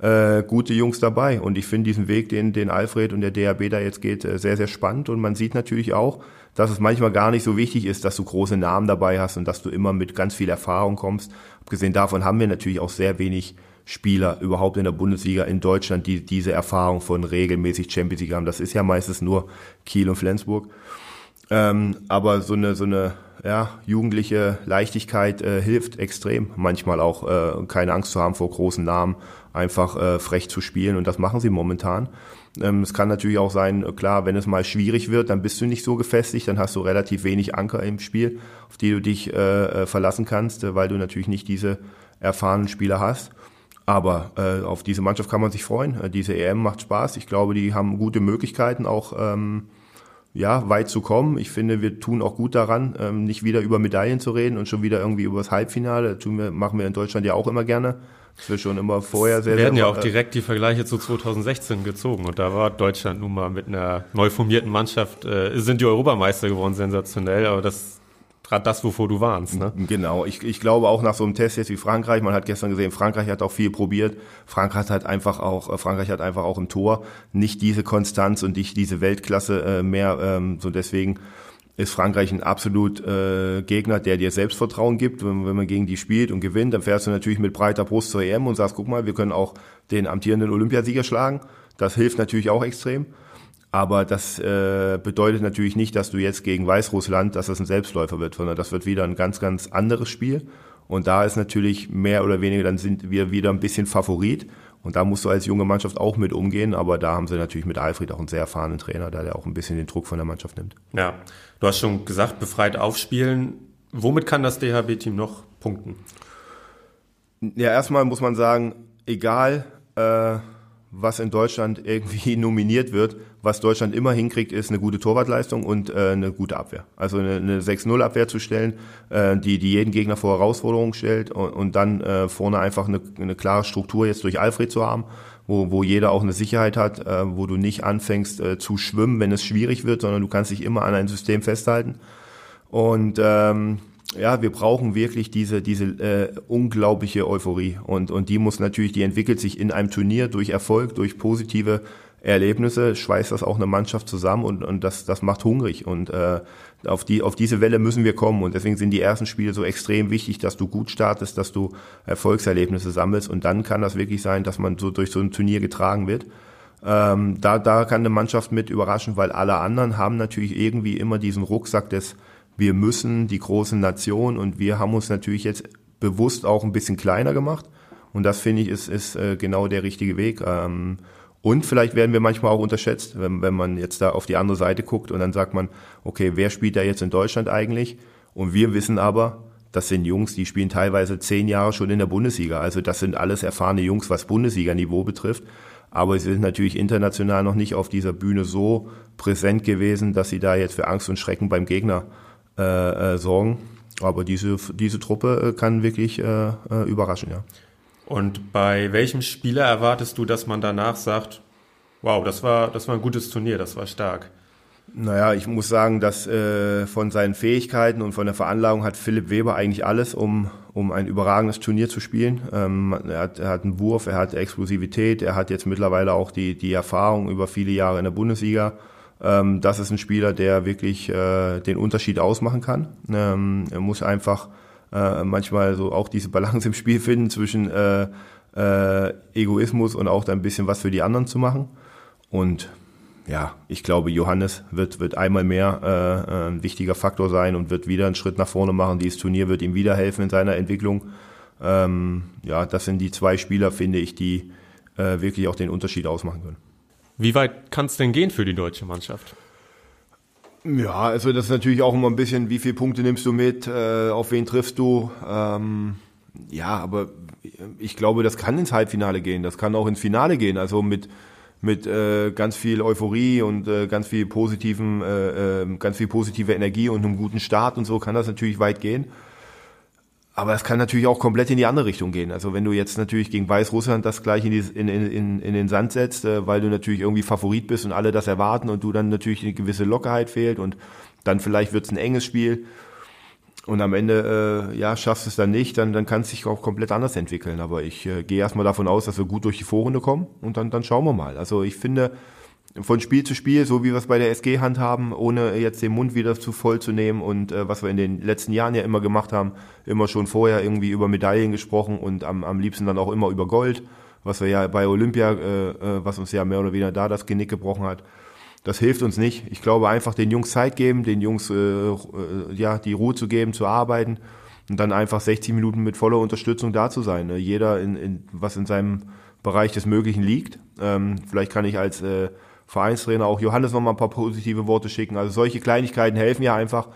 äh, gute Jungs dabei. Und ich finde diesen Weg, den, den Alfred und der DAB da jetzt geht, äh, sehr, sehr spannend. Und man sieht natürlich auch, dass es manchmal gar nicht so wichtig ist, dass du große Namen dabei hast und dass du immer mit ganz viel Erfahrung kommst. Abgesehen davon haben wir natürlich auch sehr wenig Spieler überhaupt in der Bundesliga in Deutschland, die diese Erfahrung von regelmäßig Champions League haben. Das ist ja meistens nur Kiel und Flensburg. Ähm, aber so eine, so eine ja, jugendliche Leichtigkeit äh, hilft extrem. Manchmal auch äh, keine Angst zu haben vor großen Namen, einfach äh, frech zu spielen und das machen sie momentan. Ähm, es kann natürlich auch sein, klar, wenn es mal schwierig wird, dann bist du nicht so gefestigt, dann hast du relativ wenig Anker im Spiel, auf die du dich äh, äh verlassen kannst, äh, weil du natürlich nicht diese erfahrenen Spieler hast. Aber äh, auf diese Mannschaft kann man sich freuen. Äh, diese EM macht Spaß. Ich glaube, die haben gute Möglichkeiten, auch ähm, ja, weit zu kommen. Ich finde, wir tun auch gut daran, ähm, nicht wieder über Medaillen zu reden und schon wieder irgendwie über das Halbfinale. Das tun wir, machen wir in Deutschland ja auch immer gerne. Das wird schon immer vorher sehr, werden sehr, ja auch direkt die Vergleiche zu 2016 gezogen und da war Deutschland nun mal mit einer neu formierten Mannschaft, äh, sind die Europameister geworden, sensationell, aber das gerade das, wovor du warnst. Ne? Genau, ich, ich glaube auch nach so einem Test jetzt wie Frankreich, man hat gestern gesehen, Frankreich hat auch viel probiert. Frankreich hat einfach auch, äh, Frankreich hat einfach auch im Tor nicht diese Konstanz und nicht diese Weltklasse äh, mehr. Ähm, so deswegen ist Frankreich ein absolut äh, Gegner, der dir Selbstvertrauen gibt. Wenn, wenn man gegen die spielt und gewinnt, dann fährst du natürlich mit breiter Brust zur EM und sagst, guck mal, wir können auch den amtierenden Olympiasieger schlagen. Das hilft natürlich auch extrem. Aber das äh, bedeutet natürlich nicht, dass du jetzt gegen Weißrussland, dass das ein Selbstläufer wird, sondern das wird wieder ein ganz, ganz anderes Spiel. Und da ist natürlich mehr oder weniger, dann sind wir wieder ein bisschen Favorit. Und da musst du als junge Mannschaft auch mit umgehen. Aber da haben sie natürlich mit Alfred auch einen sehr erfahrenen Trainer, der, der auch ein bisschen den Druck von der Mannschaft nimmt. Ja, du hast schon gesagt, befreit aufspielen. Womit kann das DHB-Team noch punkten? Ja, erstmal muss man sagen, egal äh, was in Deutschland irgendwie nominiert wird, was Deutschland immer hinkriegt, ist eine gute Torwartleistung und äh, eine gute Abwehr. Also eine, eine 6-0-Abwehr zu stellen, äh, die, die jeden Gegner vor Herausforderungen stellt und, und dann äh, vorne einfach eine, eine klare Struktur jetzt durch Alfred zu haben, wo, wo jeder auch eine Sicherheit hat, äh, wo du nicht anfängst äh, zu schwimmen, wenn es schwierig wird, sondern du kannst dich immer an ein System festhalten. Und ähm, ja, wir brauchen wirklich diese, diese äh, unglaubliche Euphorie. Und, und die muss natürlich, die entwickelt sich in einem Turnier durch Erfolg, durch positive Erlebnisse, schweißt das auch eine Mannschaft zusammen und, und das, das macht hungrig. Und äh, auf, die, auf diese Welle müssen wir kommen. Und deswegen sind die ersten Spiele so extrem wichtig, dass du gut startest, dass du Erfolgserlebnisse sammelst. Und dann kann das wirklich sein, dass man so durch so ein Turnier getragen wird. Ähm, da, da kann eine Mannschaft mit überraschen, weil alle anderen haben natürlich irgendwie immer diesen Rucksack des wir müssen die großen Nationen und wir haben uns natürlich jetzt bewusst auch ein bisschen kleiner gemacht. Und das finde ich ist, ist äh, genau der richtige Weg. Ähm, und vielleicht werden wir manchmal auch unterschätzt, wenn, wenn man jetzt da auf die andere Seite guckt und dann sagt man, okay, wer spielt da jetzt in Deutschland eigentlich? Und wir wissen aber, das sind Jungs, die spielen teilweise zehn Jahre schon in der Bundesliga. Also das sind alles erfahrene Jungs, was Bundesliga-Niveau betrifft. Aber sie sind natürlich international noch nicht auf dieser Bühne so präsent gewesen, dass sie da jetzt für Angst und Schrecken beim Gegner äh, äh, sorgen. Aber diese, diese Truppe äh, kann wirklich äh, äh, überraschen, ja. Und bei welchem Spieler erwartest du, dass man danach sagt, wow, das war, das war ein gutes Turnier, das war stark? Naja, ich muss sagen, dass äh, von seinen Fähigkeiten und von der Veranlagung hat Philipp Weber eigentlich alles, um, um ein überragendes Turnier zu spielen. Ähm, er, hat, er hat einen Wurf, er hat Explosivität, er hat jetzt mittlerweile auch die, die Erfahrung über viele Jahre in der Bundesliga. Ähm, das ist ein Spieler, der wirklich äh, den Unterschied ausmachen kann. Ähm, er muss einfach äh, manchmal so auch diese Balance im Spiel finden zwischen äh, äh, Egoismus und auch ein bisschen was für die anderen zu machen. Und ja, ich glaube, Johannes wird, wird einmal mehr äh, äh, ein wichtiger Faktor sein und wird wieder einen Schritt nach vorne machen. Dieses Turnier wird ihm wieder helfen in seiner Entwicklung. Ähm, ja, das sind die zwei Spieler, finde ich, die äh, wirklich auch den Unterschied ausmachen können. Wie weit kann es denn gehen für die deutsche Mannschaft? Ja, also das ist natürlich auch immer ein bisschen, wie viele Punkte nimmst du mit, äh, auf wen triffst du. Ähm, ja, aber ich glaube, das kann ins Halbfinale gehen, das kann auch ins Finale gehen. Also mit mit äh, ganz viel Euphorie und äh, ganz viel positiven, äh, äh, ganz viel positive Energie und einem guten Start und so kann das natürlich weit gehen. Aber es kann natürlich auch komplett in die andere Richtung gehen. Also wenn du jetzt natürlich gegen Weißrussland das gleich in, die, in, in, in den Sand setzt, äh, weil du natürlich irgendwie Favorit bist und alle das erwarten und du dann natürlich eine gewisse Lockerheit fehlt und dann vielleicht wird es ein enges Spiel und am Ende äh, ja schaffst du es dann nicht, dann, dann kann es sich auch komplett anders entwickeln. Aber ich äh, gehe erstmal davon aus, dass wir gut durch die Vorrunde kommen und dann, dann schauen wir mal. Also ich finde, von Spiel zu Spiel, so wie wir es bei der SG handhaben, ohne jetzt den Mund wieder zu voll zu nehmen und äh, was wir in den letzten Jahren ja immer gemacht haben, immer schon vorher irgendwie über Medaillen gesprochen und am, am liebsten dann auch immer über Gold, was wir ja bei Olympia, äh, äh, was uns ja mehr oder weniger da das Genick gebrochen hat das hilft uns nicht. Ich glaube, einfach den Jungs Zeit geben, den Jungs äh, äh, ja die Ruhe zu geben, zu arbeiten und dann einfach 60 Minuten mit voller Unterstützung da zu sein. Ne? Jeder, in, in, was in seinem Bereich des Möglichen liegt. Ähm, vielleicht kann ich als äh, Vereinstrainer auch Johannes noch mal ein paar positive Worte schicken. Also solche Kleinigkeiten helfen ja einfach,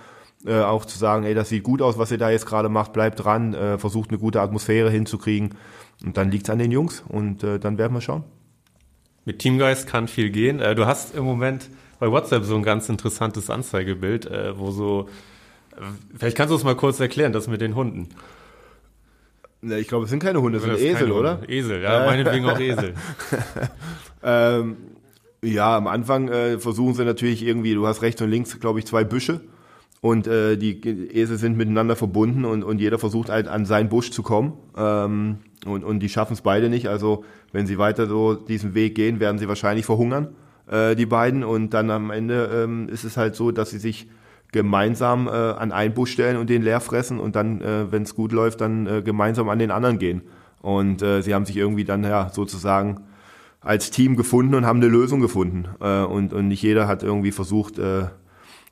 äh, auch zu sagen, ey, das sieht gut aus, was ihr da jetzt gerade macht, bleibt dran, äh, versucht eine gute Atmosphäre hinzukriegen. Und dann liegt's an den Jungs und äh, dann werden wir schauen mit Teamgeist kann viel gehen. Äh, du hast im Moment bei WhatsApp so ein ganz interessantes Anzeigebild, äh, wo so, äh, vielleicht kannst du es mal kurz erklären, das mit den Hunden. Ne, ich glaube, es sind keine Hunde, es sind Esel, oder? Esel, ja, meinetwegen auch Esel. ähm, ja, am Anfang äh, versuchen sie natürlich irgendwie, du hast rechts und links, glaube ich, zwei Büsche und äh, die Esel sind miteinander verbunden und, und jeder versucht halt an seinen Busch zu kommen ähm, und, und die schaffen es beide nicht. Also wenn sie weiter so diesen Weg gehen, werden sie wahrscheinlich verhungern, äh, die beiden. Und dann am Ende ähm, ist es halt so, dass sie sich gemeinsam äh, an einen Busch stellen und den leer fressen und dann, äh, wenn es gut läuft, dann äh, gemeinsam an den anderen gehen. Und äh, sie haben sich irgendwie dann ja sozusagen als Team gefunden und haben eine Lösung gefunden. Äh, und, und nicht jeder hat irgendwie versucht, äh,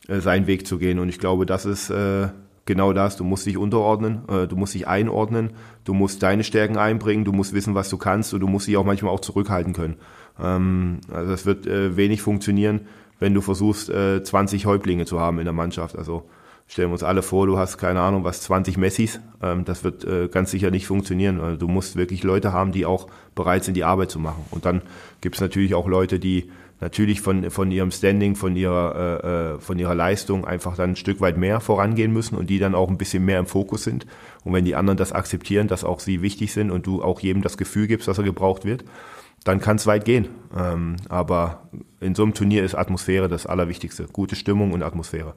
äh, seinen Weg zu gehen. Und ich glaube, das ist äh, genau das. Du musst dich unterordnen, äh, du musst dich einordnen, du musst deine Stärken einbringen, du musst wissen, was du kannst und du musst dich auch manchmal auch zurückhalten können. Ähm, also das wird äh, wenig funktionieren, wenn du versuchst, äh, 20 Häuptlinge zu haben in der Mannschaft. Also stellen wir uns alle vor, du hast keine Ahnung, was 20 Messis. Ähm, das wird äh, ganz sicher nicht funktionieren. Also du musst wirklich Leute haben, die auch bereit sind, die Arbeit zu machen. Und dann gibt es natürlich auch Leute, die natürlich von, von ihrem Standing, von ihrer, äh, äh, von ihrer Leistung einfach dann ein Stück weit mehr vorangehen müssen und die dann auch ein bisschen mehr im Fokus sind. Und wenn die anderen das akzeptieren, dass auch sie wichtig sind und du auch jedem das Gefühl gibst, dass er gebraucht wird, dann kann es weit gehen. Ähm, aber in so einem Turnier ist Atmosphäre das Allerwichtigste. Gute Stimmung und Atmosphäre.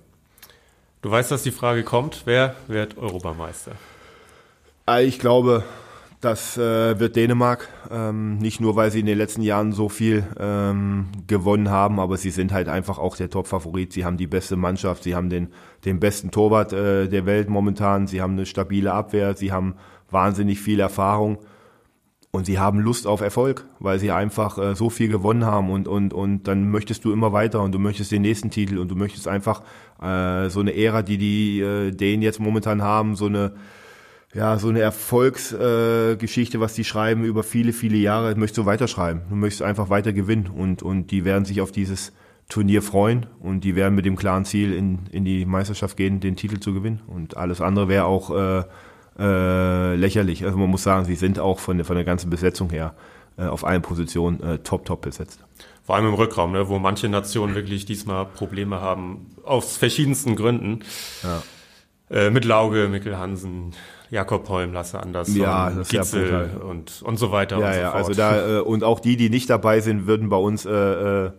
Du weißt, dass die Frage kommt, wer wird Europameister? Äh, ich glaube, das äh, wird Dänemark. Ähm, nicht nur, weil sie in den letzten Jahren so viel ähm, gewonnen haben, aber sie sind halt einfach auch der Top-Favorit. Sie haben die beste Mannschaft, sie haben den, den besten Torwart äh, der Welt momentan, sie haben eine stabile Abwehr, sie haben wahnsinnig viel Erfahrung und sie haben Lust auf Erfolg, weil sie einfach äh, so viel gewonnen haben und, und, und dann möchtest du immer weiter und du möchtest den nächsten Titel und du möchtest einfach äh, so eine Ära, die die äh, Dänen jetzt momentan haben, so eine ja, so eine Erfolgsgeschichte, äh, was die schreiben über viele, viele Jahre, möchtest du weiterschreiben. Du möchtest einfach weiter gewinnen und, und die werden sich auf dieses Turnier freuen und die werden mit dem klaren Ziel in, in die Meisterschaft gehen, den Titel zu gewinnen. Und alles andere wäre auch äh, äh, lächerlich. Also man muss sagen, sie sind auch von der, von der ganzen Besetzung her äh, auf allen Positionen äh, top, top besetzt. Vor allem im Rückraum, ne, wo manche Nationen wirklich diesmal Probleme haben, aus verschiedensten Gründen. Ja. Äh, mit Lauge, Mikkel Hansen, Jakob Holm, Lasse Andersson, ja, Gitzel ja und, und so weiter ja, und so ja, fort. Also da, äh, und auch die, die nicht dabei sind, würden bei uns äh,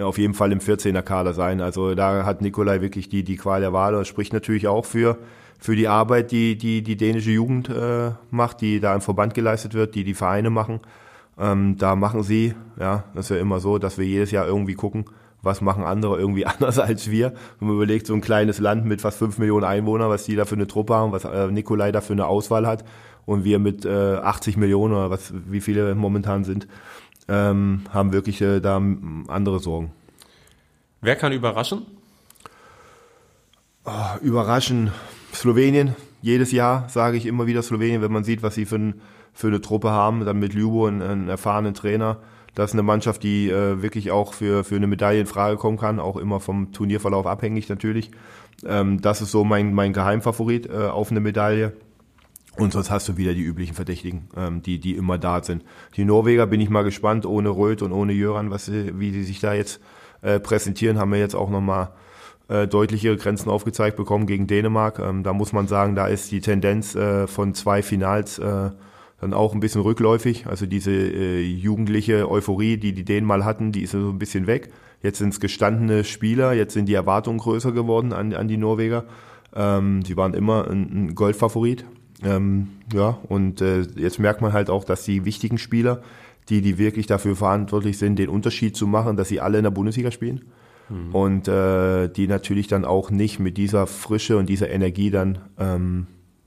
auf jeden Fall im 14er Kader sein. Also da hat Nikolai wirklich die, die Qual der Wahl. Das spricht natürlich auch für, für die Arbeit, die die, die dänische Jugend äh, macht, die da im Verband geleistet wird, die die Vereine machen. Ähm, da machen sie, ja, das ist ja immer so, dass wir jedes Jahr irgendwie gucken, was machen andere irgendwie anders als wir. Wenn man überlegt, so ein kleines Land mit fast fünf Millionen Einwohnern, was die da für eine Truppe haben, was äh, Nikolai da für eine Auswahl hat und wir mit äh, 80 Millionen oder was, wie viele momentan sind, ähm, haben wirklich äh, da andere Sorgen. Wer kann überraschen? Oh, überraschen. Slowenien, jedes Jahr sage ich immer wieder Slowenien, wenn man sieht, was sie für, ein, für eine Truppe haben, dann mit Ljubo einen, erfahrenen Trainer. Das ist eine Mannschaft, die äh, wirklich auch für, für eine Medaille in Frage kommen kann, auch immer vom Turnierverlauf abhängig natürlich. Ähm, das ist so mein, mein Geheimfavorit äh, auf eine Medaille. Und sonst hast du wieder die üblichen Verdächtigen, ähm, die, die immer da sind. Die Norweger bin ich mal gespannt, ohne Röth und ohne Jöran, was sie, wie die sich da jetzt äh, präsentieren, haben wir jetzt auch nochmal äh, deutliche Grenzen aufgezeigt bekommen gegen Dänemark. Ähm, da muss man sagen, da ist die Tendenz äh, von zwei Finals äh, dann auch ein bisschen rückläufig. Also diese äh, jugendliche Euphorie, die die Dänen mal hatten, die ist so ein bisschen weg. Jetzt sind es gestandene Spieler, jetzt sind die Erwartungen größer geworden an, an die Norweger. Ähm, sie waren immer ein, ein Goldfavorit. Ähm, ja, und äh, jetzt merkt man halt auch, dass die wichtigen Spieler, die, die wirklich dafür verantwortlich sind, den Unterschied zu machen, dass sie alle in der Bundesliga spielen. Mhm. Und äh, die natürlich dann auch nicht mit dieser Frische und dieser Energie dann ähm,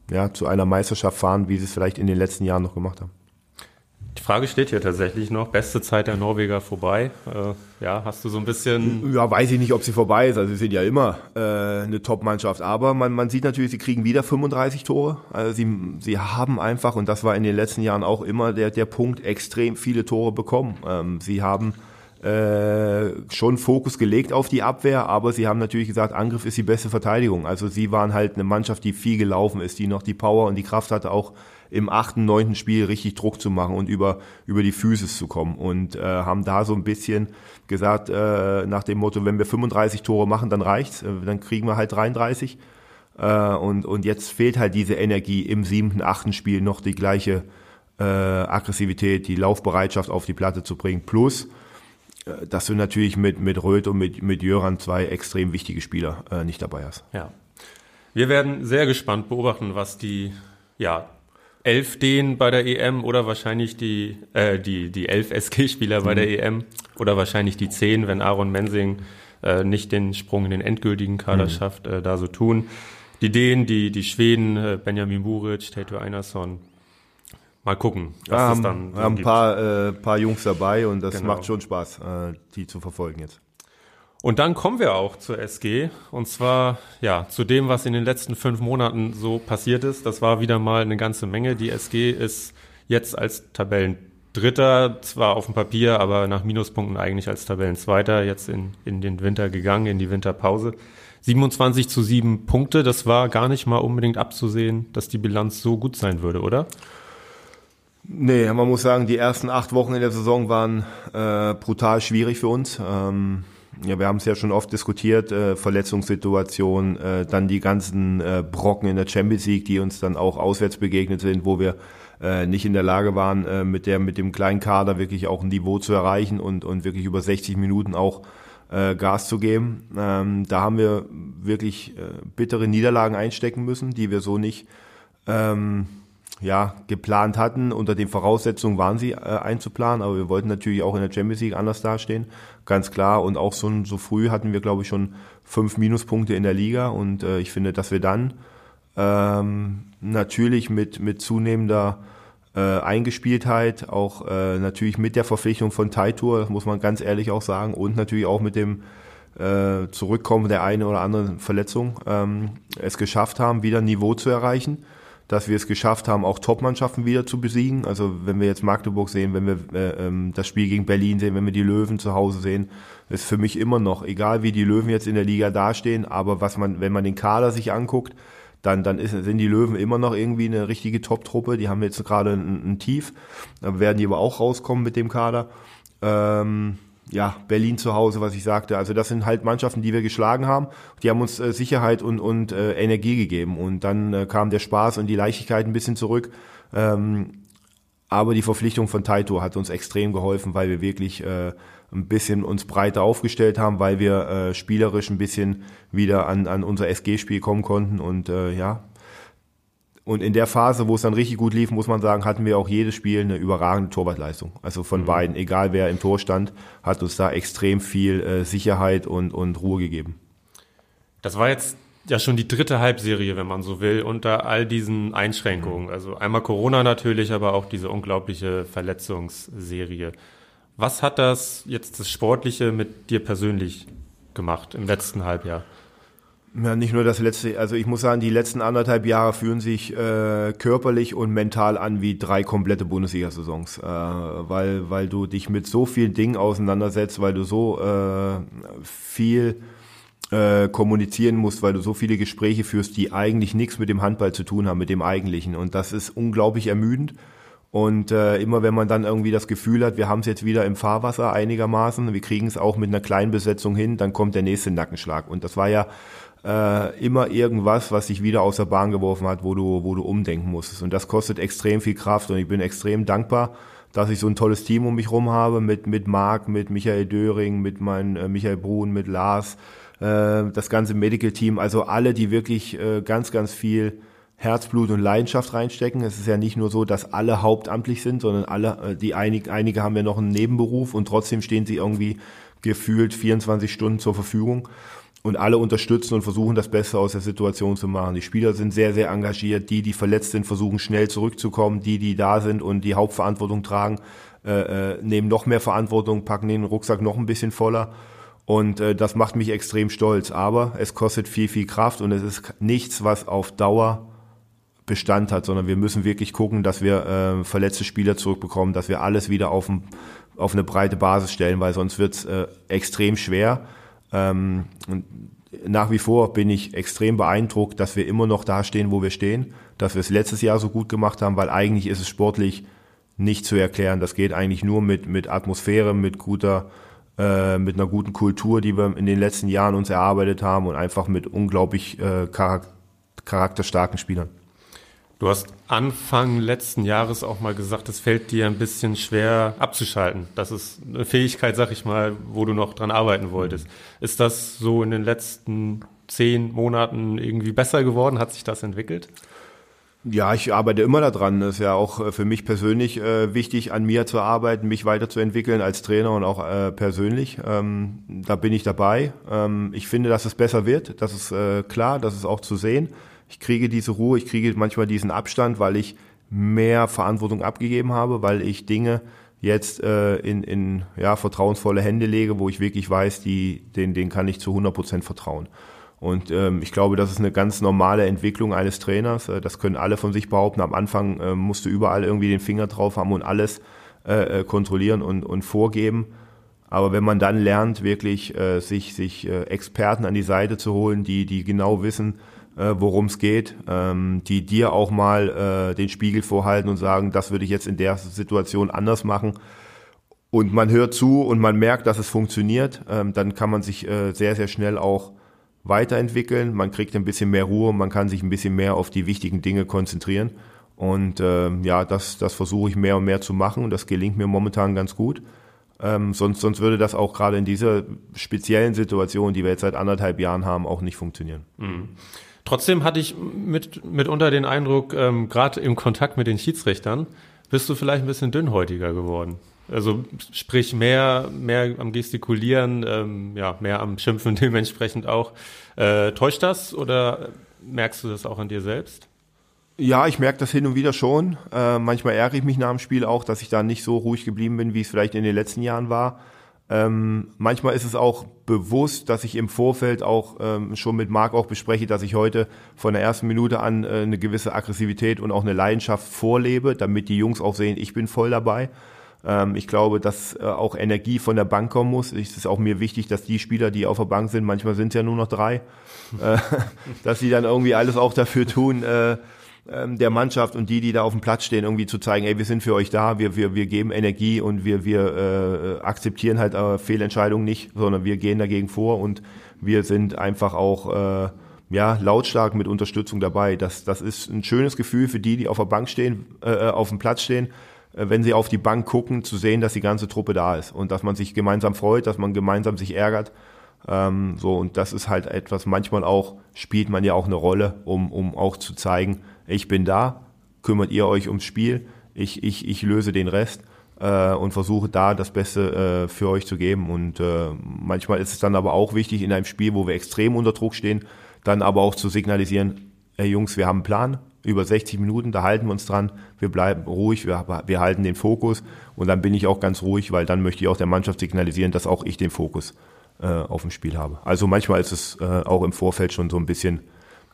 ja, zu einer Meisterschaft fahren, wie sie es vielleicht in den letzten Jahren noch gemacht haben. Die Frage steht hier tatsächlich noch. Beste Zeit der Norweger vorbei. Äh, ja, hast du so ein bisschen. Ja, weiß ich nicht, ob sie vorbei ist. Also sie sind ja immer äh, eine Top-Mannschaft. Aber man, man sieht natürlich, sie kriegen wieder 35 Tore. Also sie, sie haben einfach, und das war in den letzten Jahren auch immer der, der Punkt, extrem viele Tore bekommen. Ähm, sie haben äh, schon Fokus gelegt auf die Abwehr, aber sie haben natürlich gesagt, Angriff ist die beste Verteidigung. Also sie waren halt eine Mannschaft, die viel gelaufen ist, die noch die Power und die Kraft hatte, auch im achten, neunten Spiel richtig Druck zu machen und über, über die Physis zu kommen. Und äh, haben da so ein bisschen gesagt, äh, nach dem Motto, wenn wir 35 Tore machen, dann reicht's, äh, dann kriegen wir halt 33. Äh, und, und jetzt fehlt halt diese Energie im siebten, achten Spiel noch die gleiche äh, Aggressivität, die Laufbereitschaft auf die Platte zu bringen. Plus, dass du natürlich mit, mit Röth und mit, mit Jöran zwei extrem wichtige Spieler äh, nicht dabei hast. Ja. Wir werden sehr gespannt beobachten, was die, ja, elf Dänen bei der EM oder wahrscheinlich die, äh, die, die elf SG-Spieler bei mhm. der EM oder wahrscheinlich die zehn, wenn Aaron Mensing äh, nicht den Sprung in den endgültigen Kader mhm. schafft, äh, da so tun. Die Dänen, die, die Schweden, äh, Benjamin Buric, Tato Einarsson, Mal gucken, was ja, es dann. Wir haben ein paar, äh, paar Jungs dabei und das genau. macht schon Spaß, äh, die zu verfolgen jetzt. Und dann kommen wir auch zur SG und zwar ja zu dem, was in den letzten fünf Monaten so passiert ist. Das war wieder mal eine ganze Menge. Die SG ist jetzt als Tabellendritter, zwar auf dem Papier, aber nach Minuspunkten eigentlich als Tabellenzweiter jetzt in, in den Winter gegangen, in die Winterpause. 27 zu 7 Punkte, das war gar nicht mal unbedingt abzusehen, dass die Bilanz so gut sein würde, oder? Nee, man muss sagen, die ersten acht Wochen in der Saison waren äh, brutal schwierig für uns. Ähm, ja, wir haben es ja schon oft diskutiert, äh, Verletzungssituation, äh, dann die ganzen äh, Brocken in der Champions League, die uns dann auch auswärts begegnet sind, wo wir äh, nicht in der Lage waren, äh, mit der mit dem kleinen Kader wirklich auch ein Niveau zu erreichen und und wirklich über 60 Minuten auch Gas zu geben. Ähm, da haben wir wirklich bittere Niederlagen einstecken müssen, die wir so nicht ähm, ja, geplant hatten. Unter den Voraussetzungen waren sie äh, einzuplanen, aber wir wollten natürlich auch in der Champions League anders dastehen, ganz klar. Und auch so, so früh hatten wir, glaube ich, schon fünf Minuspunkte in der Liga. Und äh, ich finde, dass wir dann ähm, natürlich mit, mit zunehmender äh, Eingespieltheit, auch äh, natürlich mit der Verpflichtung von Taitur, das muss man ganz ehrlich auch sagen, und natürlich auch mit dem äh, Zurückkommen der einen oder anderen Verletzung ähm, es geschafft haben, wieder ein Niveau zu erreichen dass wir es geschafft haben, auch Top-Mannschaften wieder zu besiegen. Also wenn wir jetzt Magdeburg sehen, wenn wir äh, ähm, das Spiel gegen Berlin sehen, wenn wir die Löwen zu Hause sehen, ist für mich immer noch, egal wie die Löwen jetzt in der Liga dastehen, aber was man, wenn man den Kader sich anguckt, dann, dann ist, sind die Löwen immer noch irgendwie eine richtige Top-Truppe. Die haben jetzt gerade ein, ein Tief, werden die aber auch rauskommen mit dem Kader. Ähm, ja, Berlin zu Hause, was ich sagte. Also das sind halt Mannschaften, die wir geschlagen haben. Die haben uns äh, Sicherheit und, und äh, Energie gegeben. Und dann äh, kam der Spaß und die Leichtigkeit ein bisschen zurück. Ähm, aber die Verpflichtung von Taito hat uns extrem geholfen, weil wir wirklich äh, ein bisschen uns breiter aufgestellt haben, weil wir äh, spielerisch ein bisschen wieder an, an unser SG-Spiel kommen konnten. Und äh, ja, und in der Phase, wo es dann richtig gut lief, muss man sagen, hatten wir auch jedes Spiel eine überragende Torwartleistung. Also von mhm. beiden, egal wer im Tor stand, hat uns da extrem viel äh, Sicherheit und, und Ruhe gegeben. Das war jetzt ja schon die dritte Halbserie, wenn man so will, unter all diesen Einschränkungen. Mhm. Also einmal Corona natürlich, aber auch diese unglaubliche Verletzungsserie. Was hat das jetzt das Sportliche mit dir persönlich gemacht im letzten Halbjahr? Ja, nicht nur das letzte, also ich muss sagen, die letzten anderthalb Jahre fühlen sich äh, körperlich und mental an wie drei komplette Bundesliga-Saisons, äh, weil, weil du dich mit so vielen Dingen auseinandersetzt, weil du so äh, viel äh, kommunizieren musst, weil du so viele Gespräche führst, die eigentlich nichts mit dem Handball zu tun haben, mit dem eigentlichen. Und das ist unglaublich ermüdend. Und äh, immer wenn man dann irgendwie das Gefühl hat, wir haben es jetzt wieder im Fahrwasser einigermaßen, wir kriegen es auch mit einer kleinen Besetzung hin, dann kommt der nächste Nackenschlag. Und das war ja äh, immer irgendwas, was dich wieder aus der Bahn geworfen hat, wo du, wo du umdenken musstest. Und das kostet extrem viel Kraft und ich bin extrem dankbar, dass ich so ein tolles Team um mich rum habe, mit, mit Marc, mit Michael Döring, mit meinem äh, Michael Brun, mit Lars, äh, das ganze Medical Team, also alle, die wirklich äh, ganz, ganz viel Herzblut und Leidenschaft reinstecken. Es ist ja nicht nur so, dass alle hauptamtlich sind, sondern alle, äh, die einig, einige haben ja noch einen Nebenberuf und trotzdem stehen sie irgendwie gefühlt 24 Stunden zur Verfügung und alle unterstützen und versuchen das Beste aus der Situation zu machen. Die Spieler sind sehr, sehr engagiert. Die, die verletzt sind, versuchen schnell zurückzukommen. Die, die da sind und die Hauptverantwortung tragen, äh, äh, nehmen noch mehr Verantwortung, packen den Rucksack noch ein bisschen voller. Und äh, das macht mich extrem stolz. Aber es kostet viel, viel Kraft und es ist nichts, was auf Dauer Bestand hat, sondern wir müssen wirklich gucken, dass wir äh, verletzte Spieler zurückbekommen, dass wir alles wieder auf, ein, auf eine breite Basis stellen, weil sonst wird es äh, extrem schwer. Ähm, und nach wie vor bin ich extrem beeindruckt, dass wir immer noch da stehen, wo wir stehen, dass wir es letztes Jahr so gut gemacht haben, weil eigentlich ist es sportlich nicht zu erklären. Das geht eigentlich nur mit, mit Atmosphäre, mit guter, äh, mit einer guten Kultur, die wir in den letzten Jahren uns erarbeitet haben und einfach mit unglaublich äh, charakterstarken Spielern. Du hast Anfang letzten Jahres auch mal gesagt, es fällt dir ein bisschen schwer abzuschalten. Das ist eine Fähigkeit, sag ich mal, wo du noch dran arbeiten wolltest. Ist das so in den letzten zehn Monaten irgendwie besser geworden? Hat sich das entwickelt? Ja, ich arbeite immer daran. Das ist ja auch äh, für mich persönlich äh, wichtig, an mir zu arbeiten, mich weiterzuentwickeln als Trainer und auch äh, persönlich. Ähm, da bin ich dabei. Ähm, ich finde, dass es besser wird. Das ist äh, klar, das ist auch zu sehen ich kriege diese Ruhe, ich kriege manchmal diesen Abstand, weil ich mehr Verantwortung abgegeben habe, weil ich Dinge jetzt äh, in, in ja, vertrauensvolle Hände lege, wo ich wirklich weiß, die, den, den kann ich zu 100 Prozent vertrauen. Und ähm, ich glaube, das ist eine ganz normale Entwicklung eines Trainers. Äh, das können alle von sich behaupten. Am Anfang äh, musst du überall irgendwie den Finger drauf haben und alles äh, äh kontrollieren und, und vorgeben. Aber wenn man dann lernt, wirklich äh, sich, sich äh, Experten an die Seite zu holen, die, die genau wissen, äh, worum es geht, ähm, die dir auch mal äh, den Spiegel vorhalten und sagen, das würde ich jetzt in der Situation anders machen. Und man hört zu und man merkt, dass es funktioniert, ähm, dann kann man sich äh, sehr, sehr schnell auch weiterentwickeln. Man kriegt ein bisschen mehr Ruhe, man kann sich ein bisschen mehr auf die wichtigen Dinge konzentrieren. Und äh, ja, das, das versuche ich mehr und mehr zu machen das gelingt mir momentan ganz gut. Ähm, sonst, sonst würde das auch gerade in dieser speziellen Situation, die wir jetzt seit anderthalb Jahren haben, auch nicht funktionieren. Mhm. Trotzdem hatte ich mit, mitunter den Eindruck, ähm, gerade im Kontakt mit den Schiedsrichtern, bist du vielleicht ein bisschen dünnhäutiger geworden. Also sprich mehr, mehr am Gestikulieren, ähm, ja, mehr am Schimpfen dementsprechend auch. Äh, täuscht das oder merkst du das auch an dir selbst? Ja, ich merke das hin und wieder schon. Äh, manchmal ärgere ich mich nach dem Spiel auch, dass ich da nicht so ruhig geblieben bin, wie es vielleicht in den letzten Jahren war. Ähm, manchmal ist es auch bewusst, dass ich im Vorfeld auch ähm, schon mit Marc auch bespreche, dass ich heute von der ersten Minute an äh, eine gewisse Aggressivität und auch eine Leidenschaft vorlebe, damit die Jungs auch sehen, ich bin voll dabei. Ähm, ich glaube, dass äh, auch Energie von der Bank kommen muss. Es ist auch mir wichtig, dass die Spieler, die auf der Bank sind, manchmal sind es ja nur noch drei, äh, dass sie dann irgendwie alles auch dafür tun, äh, ähm, der Mannschaft und die, die da auf dem Platz stehen, irgendwie zu zeigen, ey, wir sind für euch da, wir, wir, wir geben Energie und wir, wir äh, akzeptieren halt äh, Fehlentscheidungen nicht, sondern wir gehen dagegen vor und wir sind einfach auch äh, ja, lautstark mit Unterstützung dabei. Das, das ist ein schönes Gefühl für die, die auf der Bank stehen, äh, äh auf dem Platz stehen, äh, wenn sie auf die Bank gucken, zu sehen, dass die ganze Truppe da ist und dass man sich gemeinsam freut, dass man gemeinsam sich ärgert. Ähm, so, und das ist halt etwas, manchmal auch, spielt man ja auch eine Rolle, um, um auch zu zeigen, ich bin da, kümmert ihr euch ums Spiel, ich, ich, ich löse den Rest äh, und versuche da das Beste äh, für euch zu geben. Und äh, manchmal ist es dann aber auch wichtig in einem Spiel, wo wir extrem unter Druck stehen, dann aber auch zu signalisieren, hey Jungs, wir haben einen Plan, über 60 Minuten, da halten wir uns dran, wir bleiben ruhig, wir, wir halten den Fokus und dann bin ich auch ganz ruhig, weil dann möchte ich auch der Mannschaft signalisieren, dass auch ich den Fokus äh, auf dem Spiel habe. Also manchmal ist es äh, auch im Vorfeld schon so ein bisschen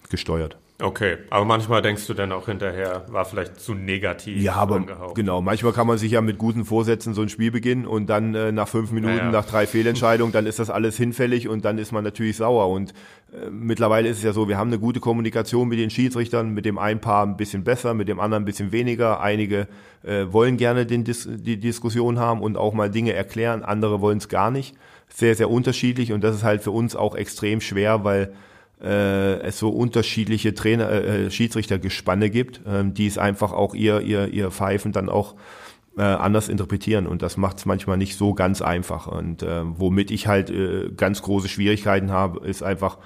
gesteuert. Okay, aber manchmal denkst du dann auch hinterher, war vielleicht zu negativ. Ja, aber angehaucht. genau, manchmal kann man sich ja mit guten Vorsätzen so ein Spiel beginnen und dann äh, nach fünf Minuten, ja, ja. nach drei Fehlentscheidungen, dann ist das alles hinfällig und dann ist man natürlich sauer. Und äh, mittlerweile ist es ja so, wir haben eine gute Kommunikation mit den Schiedsrichtern, mit dem einen Paar ein bisschen besser, mit dem anderen ein bisschen weniger. Einige äh, wollen gerne den Dis die Diskussion haben und auch mal Dinge erklären, andere wollen es gar nicht. Sehr, sehr unterschiedlich und das ist halt für uns auch extrem schwer, weil äh, es so unterschiedliche Trainer, äh, äh, Schiedsrichtergespanne gibt, äh, die es einfach auch ihr, ihr, ihr Pfeifen dann auch äh, anders interpretieren und das macht es manchmal nicht so ganz einfach. Und äh, womit ich halt äh, ganz große Schwierigkeiten habe, ist einfach,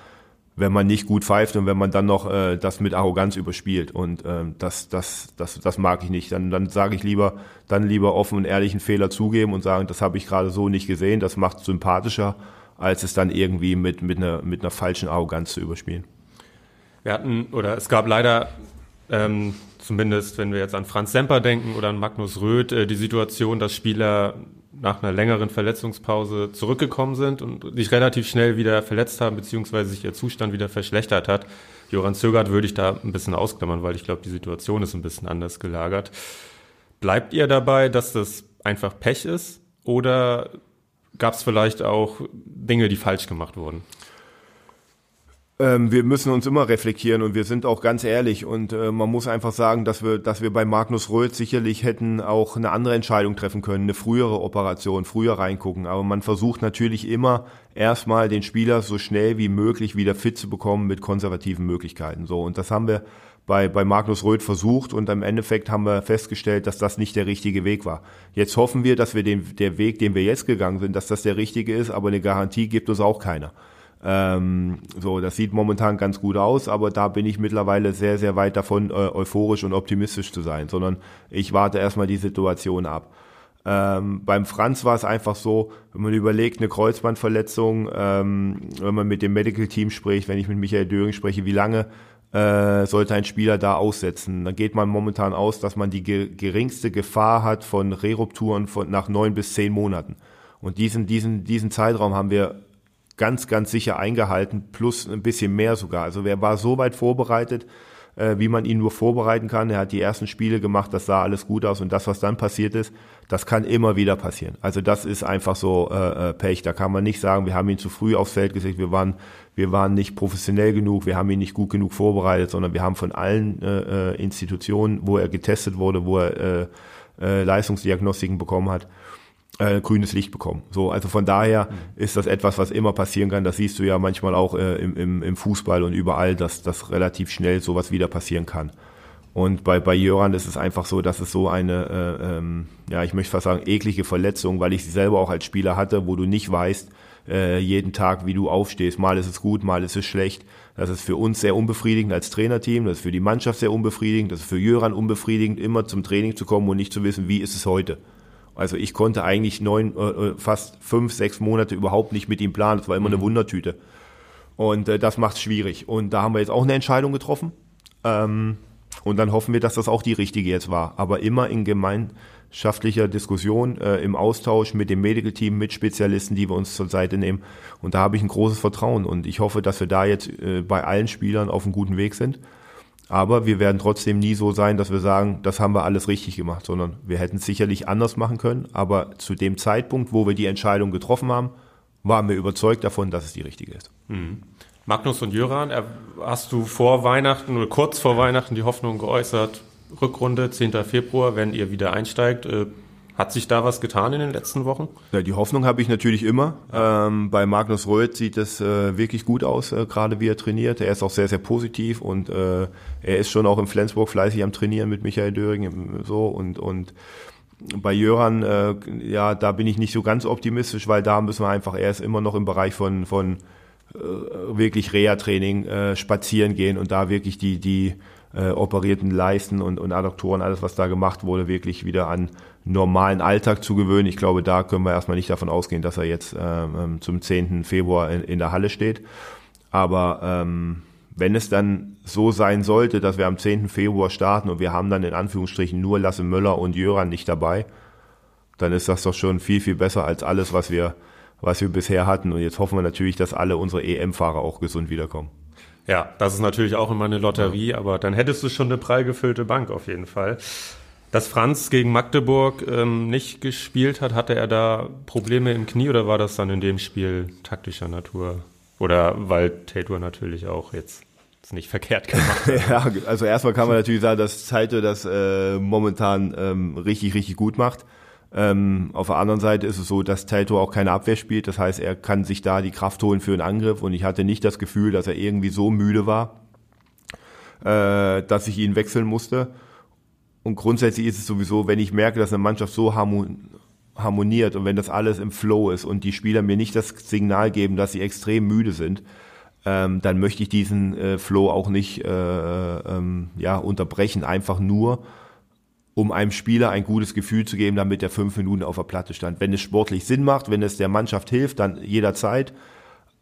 wenn man nicht gut pfeift und wenn man dann noch äh, das mit Arroganz überspielt. Und äh, das, das, das, das mag ich nicht. Dann, dann sage ich lieber, dann lieber offen und ehrlichen Fehler zugeben und sagen, das habe ich gerade so nicht gesehen, das macht sympathischer als es dann irgendwie mit, mit, einer, mit einer falschen Arroganz zu überspielen. Wir hatten, oder es gab leider, ähm, zumindest wenn wir jetzt an Franz Semper denken oder an Magnus Röth, äh, die Situation, dass Spieler nach einer längeren Verletzungspause zurückgekommen sind und sich relativ schnell wieder verletzt haben, beziehungsweise sich ihr Zustand wieder verschlechtert hat. Joran Zögert würde ich da ein bisschen ausklammern, weil ich glaube, die Situation ist ein bisschen anders gelagert. Bleibt ihr dabei, dass das einfach Pech ist? Oder gab es vielleicht auch Dinge, die falsch gemacht wurden? Ähm, wir müssen uns immer reflektieren und wir sind auch ganz ehrlich und äh, man muss einfach sagen, dass wir, dass wir bei Magnus Röth sicherlich hätten auch eine andere Entscheidung treffen können, eine frühere Operation, früher reingucken. Aber man versucht natürlich immer erstmal den Spieler so schnell wie möglich wieder fit zu bekommen mit konservativen Möglichkeiten. So und das haben wir bei, bei Magnus Röth versucht und im Endeffekt haben wir festgestellt, dass das nicht der richtige Weg war. Jetzt hoffen wir, dass wir den, der Weg, den wir jetzt gegangen sind, dass das der richtige ist, aber eine Garantie gibt uns auch keiner. Ähm, so, das sieht momentan ganz gut aus, aber da bin ich mittlerweile sehr, sehr weit davon, äh, euphorisch und optimistisch zu sein, sondern ich warte erstmal die Situation ab. Ähm, beim Franz war es einfach so, wenn man überlegt, eine Kreuzbandverletzung, ähm, wenn man mit dem Medical Team spricht, wenn ich mit Michael Döring spreche, wie lange äh, sollte ein Spieler da aussetzen. Dann geht man momentan aus, dass man die ge geringste Gefahr hat von Rerupturen von nach neun bis zehn Monaten. Und diesen, diesen, diesen Zeitraum haben wir ganz, ganz sicher eingehalten, plus ein bisschen mehr sogar. Also wer war so weit vorbereitet, äh, wie man ihn nur vorbereiten kann. Er hat die ersten Spiele gemacht, das sah alles gut aus und das, was dann passiert ist, das kann immer wieder passieren. Also das ist einfach so äh, äh Pech. Da kann man nicht sagen, wir haben ihn zu früh aufs Feld gesetzt, wir waren, wir waren nicht professionell genug, wir haben ihn nicht gut genug vorbereitet, sondern wir haben von allen äh, äh Institutionen, wo er getestet wurde, wo er äh, äh, Leistungsdiagnostiken bekommen hat, äh, grünes Licht bekommen. So, also von daher mhm. ist das etwas, was immer passieren kann. Das siehst du ja manchmal auch äh, im, im, im Fußball und überall, dass das relativ schnell sowas wieder passieren kann. Und bei, bei Jöran ist es einfach so, dass es so eine, äh, ähm, ja, ich möchte fast sagen, eklige Verletzung, weil ich sie selber auch als Spieler hatte, wo du nicht weißt, äh, jeden Tag, wie du aufstehst. Mal ist es gut, mal ist es schlecht. Das ist für uns sehr unbefriedigend als Trainerteam, das ist für die Mannschaft sehr unbefriedigend, das ist für Jöran unbefriedigend, immer zum Training zu kommen und nicht zu wissen, wie ist es heute. Also ich konnte eigentlich neun, äh, äh, fast fünf, sechs Monate überhaupt nicht mit ihm planen. Das war immer mhm. eine Wundertüte. Und äh, das macht es schwierig. Und da haben wir jetzt auch eine Entscheidung getroffen. Ähm, und dann hoffen wir, dass das auch die richtige jetzt war. Aber immer in gemeinschaftlicher Diskussion, äh, im Austausch mit dem Medical Team, mit Spezialisten, die wir uns zur Seite nehmen. Und da habe ich ein großes Vertrauen. Und ich hoffe, dass wir da jetzt äh, bei allen Spielern auf einem guten Weg sind. Aber wir werden trotzdem nie so sein, dass wir sagen, das haben wir alles richtig gemacht, sondern wir hätten es sicherlich anders machen können. Aber zu dem Zeitpunkt, wo wir die Entscheidung getroffen haben, waren wir überzeugt davon, dass es die richtige ist. Mhm. Magnus und Jöran, hast du vor Weihnachten oder kurz vor Weihnachten die Hoffnung geäußert, Rückrunde 10. Februar, wenn ihr wieder einsteigt, äh, hat sich da was getan in den letzten Wochen? Ja, die Hoffnung habe ich natürlich immer. Ähm, bei Magnus Röth sieht es äh, wirklich gut aus, äh, gerade wie er trainiert. Er ist auch sehr, sehr positiv und äh, er ist schon auch in Flensburg fleißig am Trainieren mit Michael Döring so und und bei Jöran, äh, ja, da bin ich nicht so ganz optimistisch, weil da müssen wir einfach, er ist immer noch im Bereich von von äh, wirklich Reha-Training spazieren gehen und da wirklich die die äh, operierten Leisten und, und Adduktoren, alles was da gemacht wurde, wirklich wieder an normalen Alltag zu gewöhnen. Ich glaube, da können wir erstmal nicht davon ausgehen, dass er jetzt ähm, zum 10. Februar in, in der Halle steht. Aber ähm, wenn es dann so sein sollte, dass wir am 10. Februar starten und wir haben dann in Anführungsstrichen nur Lasse Möller und Jöran nicht dabei, dann ist das doch schon viel, viel besser als alles, was wir, was wir bisher hatten. Und jetzt hoffen wir natürlich, dass alle unsere EM-Fahrer auch gesund wiederkommen. Ja, das ist natürlich auch immer eine Lotterie, ja. aber dann hättest du schon eine prall gefüllte Bank auf jeden Fall. Dass Franz gegen Magdeburg ähm, nicht gespielt hat, hatte er da Probleme im Knie oder war das dann in dem Spiel taktischer Natur? Oder weil Tator natürlich auch jetzt nicht verkehrt gemacht hat. ja, also erstmal kann man natürlich sagen, dass Taito das äh, momentan ähm, richtig, richtig gut macht. Ähm, auf der anderen Seite ist es so, dass Taito auch keine Abwehr spielt. Das heißt, er kann sich da die Kraft holen für einen Angriff. Und ich hatte nicht das Gefühl, dass er irgendwie so müde war, äh, dass ich ihn wechseln musste. Und grundsätzlich ist es sowieso, wenn ich merke, dass eine Mannschaft so harmoniert und wenn das alles im Flow ist und die Spieler mir nicht das Signal geben, dass sie extrem müde sind, ähm, dann möchte ich diesen äh, Flow auch nicht äh, ähm, ja, unterbrechen, einfach nur, um einem Spieler ein gutes Gefühl zu geben, damit er fünf Minuten auf der Platte stand. Wenn es sportlich Sinn macht, wenn es der Mannschaft hilft, dann jederzeit.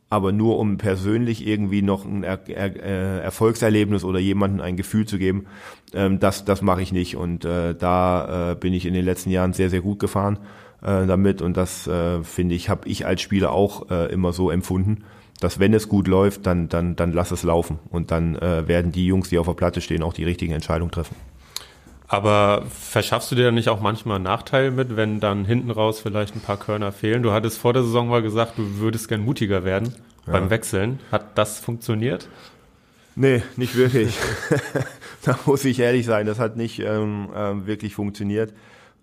Aber nur um persönlich irgendwie noch ein er er äh, Erfolgserlebnis oder jemandem ein Gefühl zu geben, ähm, das, das mache ich nicht. Und äh, da äh, bin ich in den letzten Jahren sehr, sehr gut gefahren äh, damit. Und das äh, finde ich, habe ich als Spieler auch äh, immer so empfunden dass wenn es gut läuft, dann, dann, dann lass es laufen. Und dann äh, werden die Jungs, die auf der Platte stehen, auch die richtigen Entscheidungen treffen. Aber verschaffst du dir dann nicht auch manchmal einen Nachteil mit, wenn dann hinten raus vielleicht ein paar Körner fehlen? Du hattest vor der Saison mal gesagt, du würdest gern mutiger werden ja. beim Wechseln. Hat das funktioniert? Nee, nicht wirklich. da muss ich ehrlich sein, das hat nicht ähm, äh, wirklich funktioniert.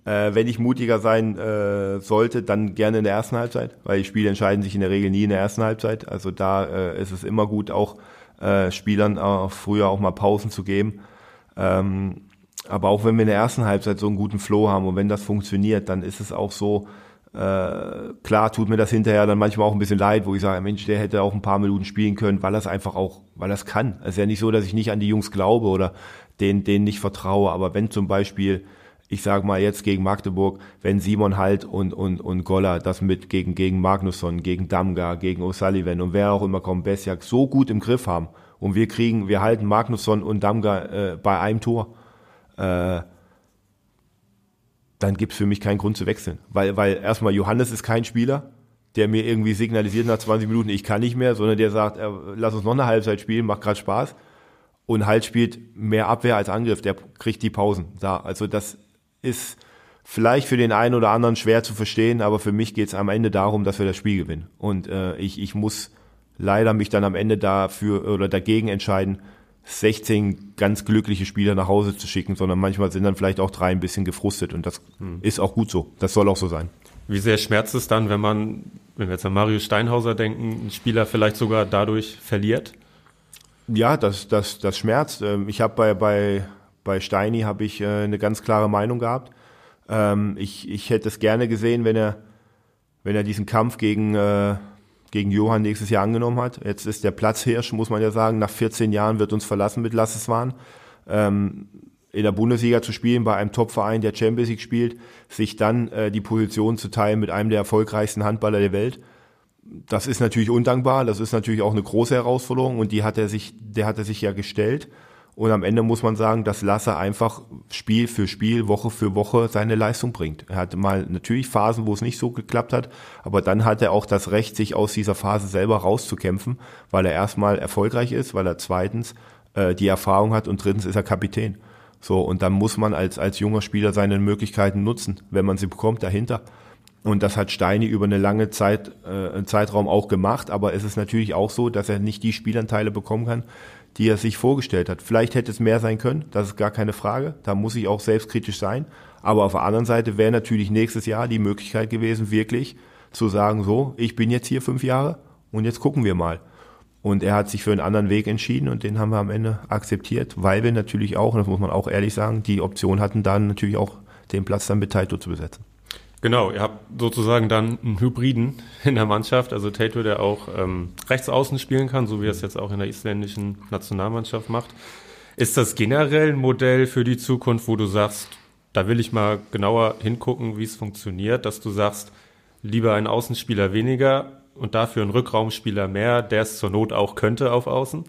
Äh, wenn ich mutiger sein äh, sollte, dann gerne in der ersten Halbzeit, weil die Spiele entscheiden sich in der Regel nie in der ersten Halbzeit. Also da äh, ist es immer gut, auch äh, Spielern auch früher auch mal Pausen zu geben. Ähm, aber auch wenn wir in der ersten Halbzeit so einen guten Flow haben und wenn das funktioniert, dann ist es auch so, äh, klar tut mir das hinterher dann manchmal auch ein bisschen leid, wo ich sage, Mensch, der hätte auch ein paar Minuten spielen können, weil das einfach auch, weil das kann. Es ist ja nicht so, dass ich nicht an die Jungs glaube oder denen, denen nicht vertraue, aber wenn zum Beispiel ich sage mal jetzt gegen Magdeburg, wenn Simon Halt und, und, und Goller das mit gegen, gegen Magnusson, gegen Damga, gegen O'Sullivan und wer auch immer kommt, Besjak so gut im Griff haben und wir kriegen, wir halten Magnusson und Damga äh, bei einem Tor, äh, dann gibt's für mich keinen Grund zu wechseln. Weil, weil erstmal Johannes ist kein Spieler, der mir irgendwie signalisiert nach 20 Minuten, ich kann nicht mehr, sondern der sagt, äh, lass uns noch eine Halbzeit spielen, macht gerade Spaß. Und Halt spielt mehr Abwehr als Angriff, der kriegt die Pausen da. Also das ist vielleicht für den einen oder anderen schwer zu verstehen, aber für mich geht es am Ende darum, dass wir das Spiel gewinnen. Und äh, ich, ich muss leider mich dann am Ende dafür oder dagegen entscheiden, 16 ganz glückliche Spieler nach Hause zu schicken, sondern manchmal sind dann vielleicht auch drei ein bisschen gefrustet und das hm. ist auch gut so. Das soll auch so sein. Wie sehr schmerzt es dann, wenn man, wenn wir jetzt an Mario Steinhauser denken, ein Spieler vielleicht sogar dadurch verliert? Ja, das, das, das schmerzt. Ähm, ich habe bei, bei bei Steini habe ich äh, eine ganz klare Meinung gehabt. Ähm, ich, ich hätte es gerne gesehen, wenn er, wenn er diesen Kampf gegen, äh, gegen Johann nächstes Jahr angenommen hat. Jetzt ist der Platzhirsch, muss man ja sagen, nach 14 Jahren wird uns verlassen mit Lasseswan. Ähm, in der Bundesliga zu spielen, bei einem Topverein, der Champions League spielt, sich dann äh, die Position zu teilen mit einem der erfolgreichsten Handballer der Welt. Das ist natürlich undankbar, das ist natürlich auch eine große Herausforderung und die hat er sich, der hat er sich ja gestellt. Und am Ende muss man sagen, dass Lasse einfach Spiel für Spiel, Woche für Woche seine Leistung bringt. Er hatte mal natürlich Phasen, wo es nicht so geklappt hat, aber dann hat er auch das Recht, sich aus dieser Phase selber rauszukämpfen, weil er erstmal erfolgreich ist, weil er zweitens äh, die Erfahrung hat und drittens ist er Kapitän. So, und dann muss man als, als junger Spieler seine Möglichkeiten nutzen, wenn man sie bekommt, dahinter. Und das hat Steini über eine lange Zeit, äh, Zeitraum auch gemacht, aber es ist natürlich auch so, dass er nicht die Spielanteile bekommen kann, die er sich vorgestellt hat. Vielleicht hätte es mehr sein können, das ist gar keine Frage. Da muss ich auch selbstkritisch sein. Aber auf der anderen Seite wäre natürlich nächstes Jahr die Möglichkeit gewesen, wirklich zu sagen, so, ich bin jetzt hier fünf Jahre und jetzt gucken wir mal. Und er hat sich für einen anderen Weg entschieden und den haben wir am Ende akzeptiert, weil wir natürlich auch, und das muss man auch ehrlich sagen, die Option hatten dann natürlich auch den Platz dann mit Taito zu besetzen. Genau, ihr habt sozusagen dann einen Hybriden in der Mannschaft, also Tato, der auch ähm, rechts außen spielen kann, so wie er es jetzt auch in der isländischen Nationalmannschaft macht. Ist das generell ein Modell für die Zukunft, wo du sagst, da will ich mal genauer hingucken, wie es funktioniert, dass du sagst, lieber ein Außenspieler weniger und dafür ein Rückraumspieler mehr, der es zur Not auch könnte auf Außen?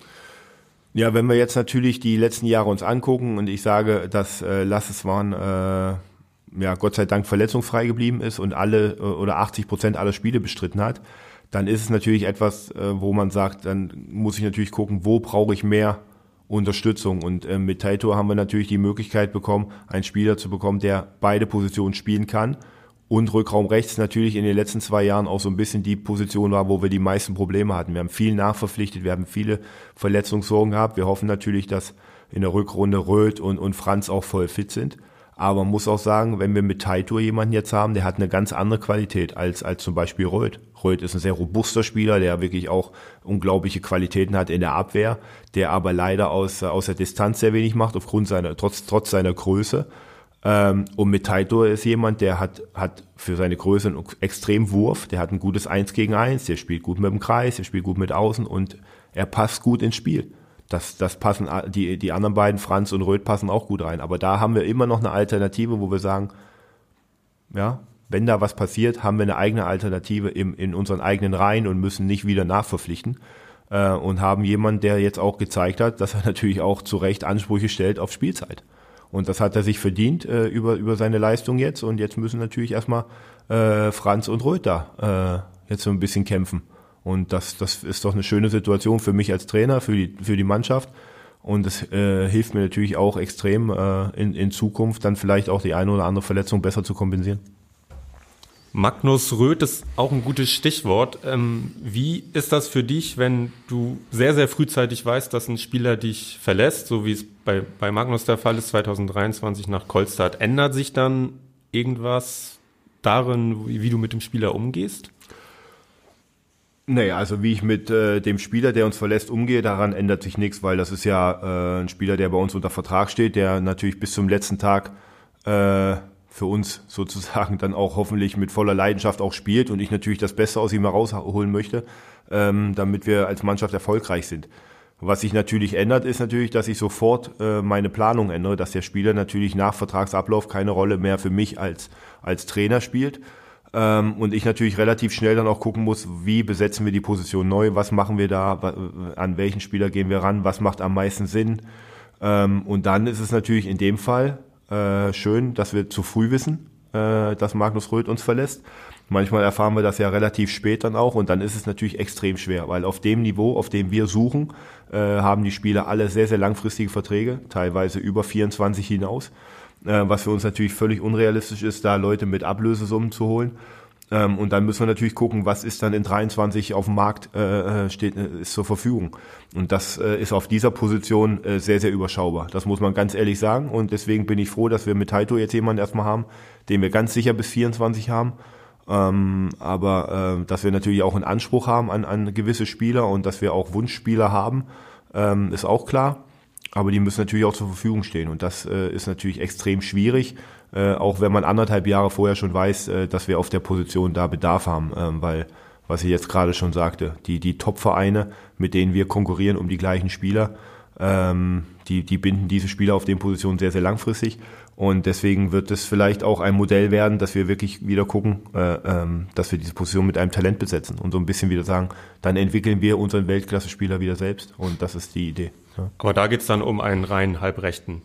Ja, wenn wir jetzt natürlich die letzten Jahre uns angucken und ich sage, dass äh, Lasses waren äh, ja Gott sei Dank verletzungsfrei geblieben ist und alle äh, oder 80 Prozent aller Spiele bestritten hat, dann ist es natürlich etwas, äh, wo man sagt, dann muss ich natürlich gucken, wo brauche ich mehr Unterstützung. Und äh, mit Taito haben wir natürlich die Möglichkeit bekommen, einen Spieler zu bekommen, der beide Positionen spielen kann. Und Rückraum rechts natürlich in den letzten zwei Jahren auch so ein bisschen die Position war, wo wir die meisten Probleme hatten. Wir haben viel nachverpflichtet, wir haben viele Verletzungssorgen gehabt. Wir hoffen natürlich, dass in der Rückrunde Röth und, und Franz auch voll fit sind. Aber man muss auch sagen, wenn wir mit Taito jemanden jetzt haben, der hat eine ganz andere Qualität als, als zum Beispiel Röth. Röth ist ein sehr robuster Spieler, der wirklich auch unglaubliche Qualitäten hat in der Abwehr, der aber leider aus, aus der Distanz sehr wenig macht, aufgrund seiner, trotz, trotz seiner Größe. Ähm, und mit Taito ist jemand, der hat, hat für seine Größe einen extremen Wurf, der hat ein gutes Eins gegen Eins, der spielt gut mit dem Kreis, der spielt gut mit Außen und er passt gut ins Spiel das, das passen, die, die anderen beiden, Franz und Röth, passen auch gut rein. Aber da haben wir immer noch eine Alternative, wo wir sagen, ja, wenn da was passiert, haben wir eine eigene Alternative im, in unseren eigenen Reihen und müssen nicht wieder nachverpflichten. Äh, und haben jemanden, der jetzt auch gezeigt hat, dass er natürlich auch zu Recht Ansprüche stellt auf Spielzeit. Und das hat er sich verdient äh, über, über seine Leistung jetzt. Und jetzt müssen natürlich erstmal äh, Franz und Röth da äh, jetzt so ein bisschen kämpfen. Und das, das ist doch eine schöne Situation für mich als Trainer, für die, für die Mannschaft. Und es äh, hilft mir natürlich auch extrem äh, in, in Zukunft dann vielleicht auch die eine oder andere Verletzung besser zu kompensieren. Magnus Röth ist auch ein gutes Stichwort. Ähm, wie ist das für dich, wenn du sehr, sehr frühzeitig weißt, dass ein Spieler dich verlässt, so wie es bei, bei Magnus der Fall ist, 2023 nach Kolstadt? Ändert sich dann irgendwas darin, wie, wie du mit dem Spieler umgehst? Naja, also wie ich mit äh, dem Spieler, der uns verlässt, umgehe, daran ändert sich nichts, weil das ist ja äh, ein Spieler, der bei uns unter Vertrag steht, der natürlich bis zum letzten Tag äh, für uns sozusagen dann auch hoffentlich mit voller Leidenschaft auch spielt und ich natürlich das Beste aus ihm herausholen möchte, ähm, damit wir als Mannschaft erfolgreich sind. Was sich natürlich ändert, ist natürlich, dass ich sofort äh, meine Planung ändere, dass der Spieler natürlich nach Vertragsablauf keine Rolle mehr für mich als, als Trainer spielt ähm, und ich natürlich relativ schnell dann auch gucken muss, wie besetzen wir die Position neu, was machen wir da, an welchen Spieler gehen wir ran, was macht am meisten Sinn. Ähm, und dann ist es natürlich in dem Fall äh, schön, dass wir zu früh wissen, äh, dass Magnus Röth uns verlässt. Manchmal erfahren wir das ja relativ spät dann auch und dann ist es natürlich extrem schwer, weil auf dem Niveau, auf dem wir suchen, äh, haben die Spieler alle sehr, sehr langfristige Verträge, teilweise über 24 hinaus was für uns natürlich völlig unrealistisch ist, da Leute mit Ablösesummen zu holen. Ähm, und dann müssen wir natürlich gucken, was ist dann in 23 auf dem Markt äh, äh, steht, äh, ist zur Verfügung. Und das äh, ist auf dieser Position äh, sehr, sehr überschaubar. Das muss man ganz ehrlich sagen. Und deswegen bin ich froh, dass wir mit Taito jetzt jemanden erstmal haben, den wir ganz sicher bis 24 haben. Ähm, aber äh, dass wir natürlich auch einen Anspruch haben an, an gewisse Spieler und dass wir auch Wunschspieler haben, ähm, ist auch klar aber die müssen natürlich auch zur Verfügung stehen. Und das äh, ist natürlich extrem schwierig, äh, auch wenn man anderthalb Jahre vorher schon weiß, äh, dass wir auf der Position da Bedarf haben, ähm, weil was ich jetzt gerade schon sagte, die die Top-Vereine, mit denen wir konkurrieren um die gleichen Spieler, ähm, die die binden diese Spieler auf den Positionen sehr sehr langfristig. Und deswegen wird es vielleicht auch ein Modell werden, dass wir wirklich wieder gucken, äh, ähm, dass wir diese Position mit einem Talent besetzen und so ein bisschen wieder sagen, dann entwickeln wir unseren Weltklasse-Spieler wieder selbst. Und das ist die Idee. Ja. Aber da geht's dann um einen reinen Halbrechten.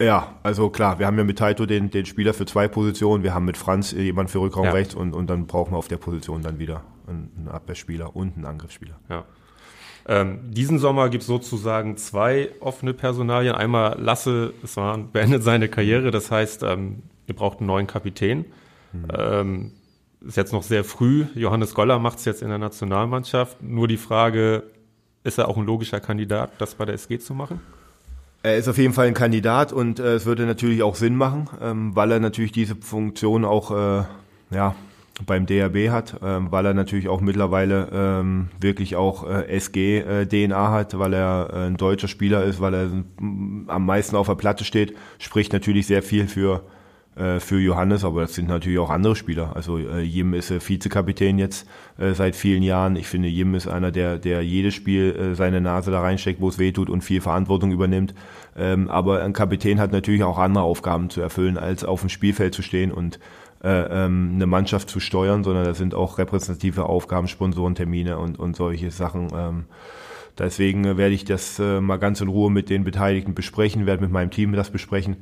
Ja, also klar, wir haben ja mit Taito den, den Spieler für zwei Positionen, wir haben mit Franz jemand für Rückraum ja. rechts und, und dann brauchen wir auf der Position dann wieder einen Abwehrspieler und einen Angriffsspieler. Ja. Ähm, diesen Sommer gibt es sozusagen zwei offene Personalien. Einmal Lasse, es war, beendet seine Karriere, das heißt, ähm, ihr braucht einen neuen Kapitän. Mhm. Ähm, ist jetzt noch sehr früh. Johannes Goller macht es jetzt in der Nationalmannschaft. Nur die Frage, ist er auch ein logischer Kandidat, das bei der SG zu machen? Er ist auf jeden Fall ein Kandidat und äh, es würde natürlich auch Sinn machen, ähm, weil er natürlich diese Funktion auch äh, ja, beim DRB hat, ähm, weil er natürlich auch mittlerweile ähm, wirklich auch äh, SG-DNA äh, hat, weil er äh, ein deutscher Spieler ist, weil er am meisten auf der Platte steht, spricht natürlich sehr viel für äh, für Johannes, aber das sind natürlich auch andere Spieler. Also äh, Jim ist äh, Vizekapitän jetzt äh, seit vielen Jahren. Ich finde, Jim ist einer, der, der jedes Spiel äh, seine Nase da reinsteckt, wo es weh tut und viel Verantwortung übernimmt. Ähm, aber ein Kapitän hat natürlich auch andere Aufgaben zu erfüllen, als auf dem Spielfeld zu stehen und äh, ähm, eine Mannschaft zu steuern, sondern da sind auch repräsentative Aufgaben, Sponsorentermine und, und solche Sachen. Ähm, deswegen werde ich das äh, mal ganz in Ruhe mit den Beteiligten besprechen, werde mit meinem Team das besprechen.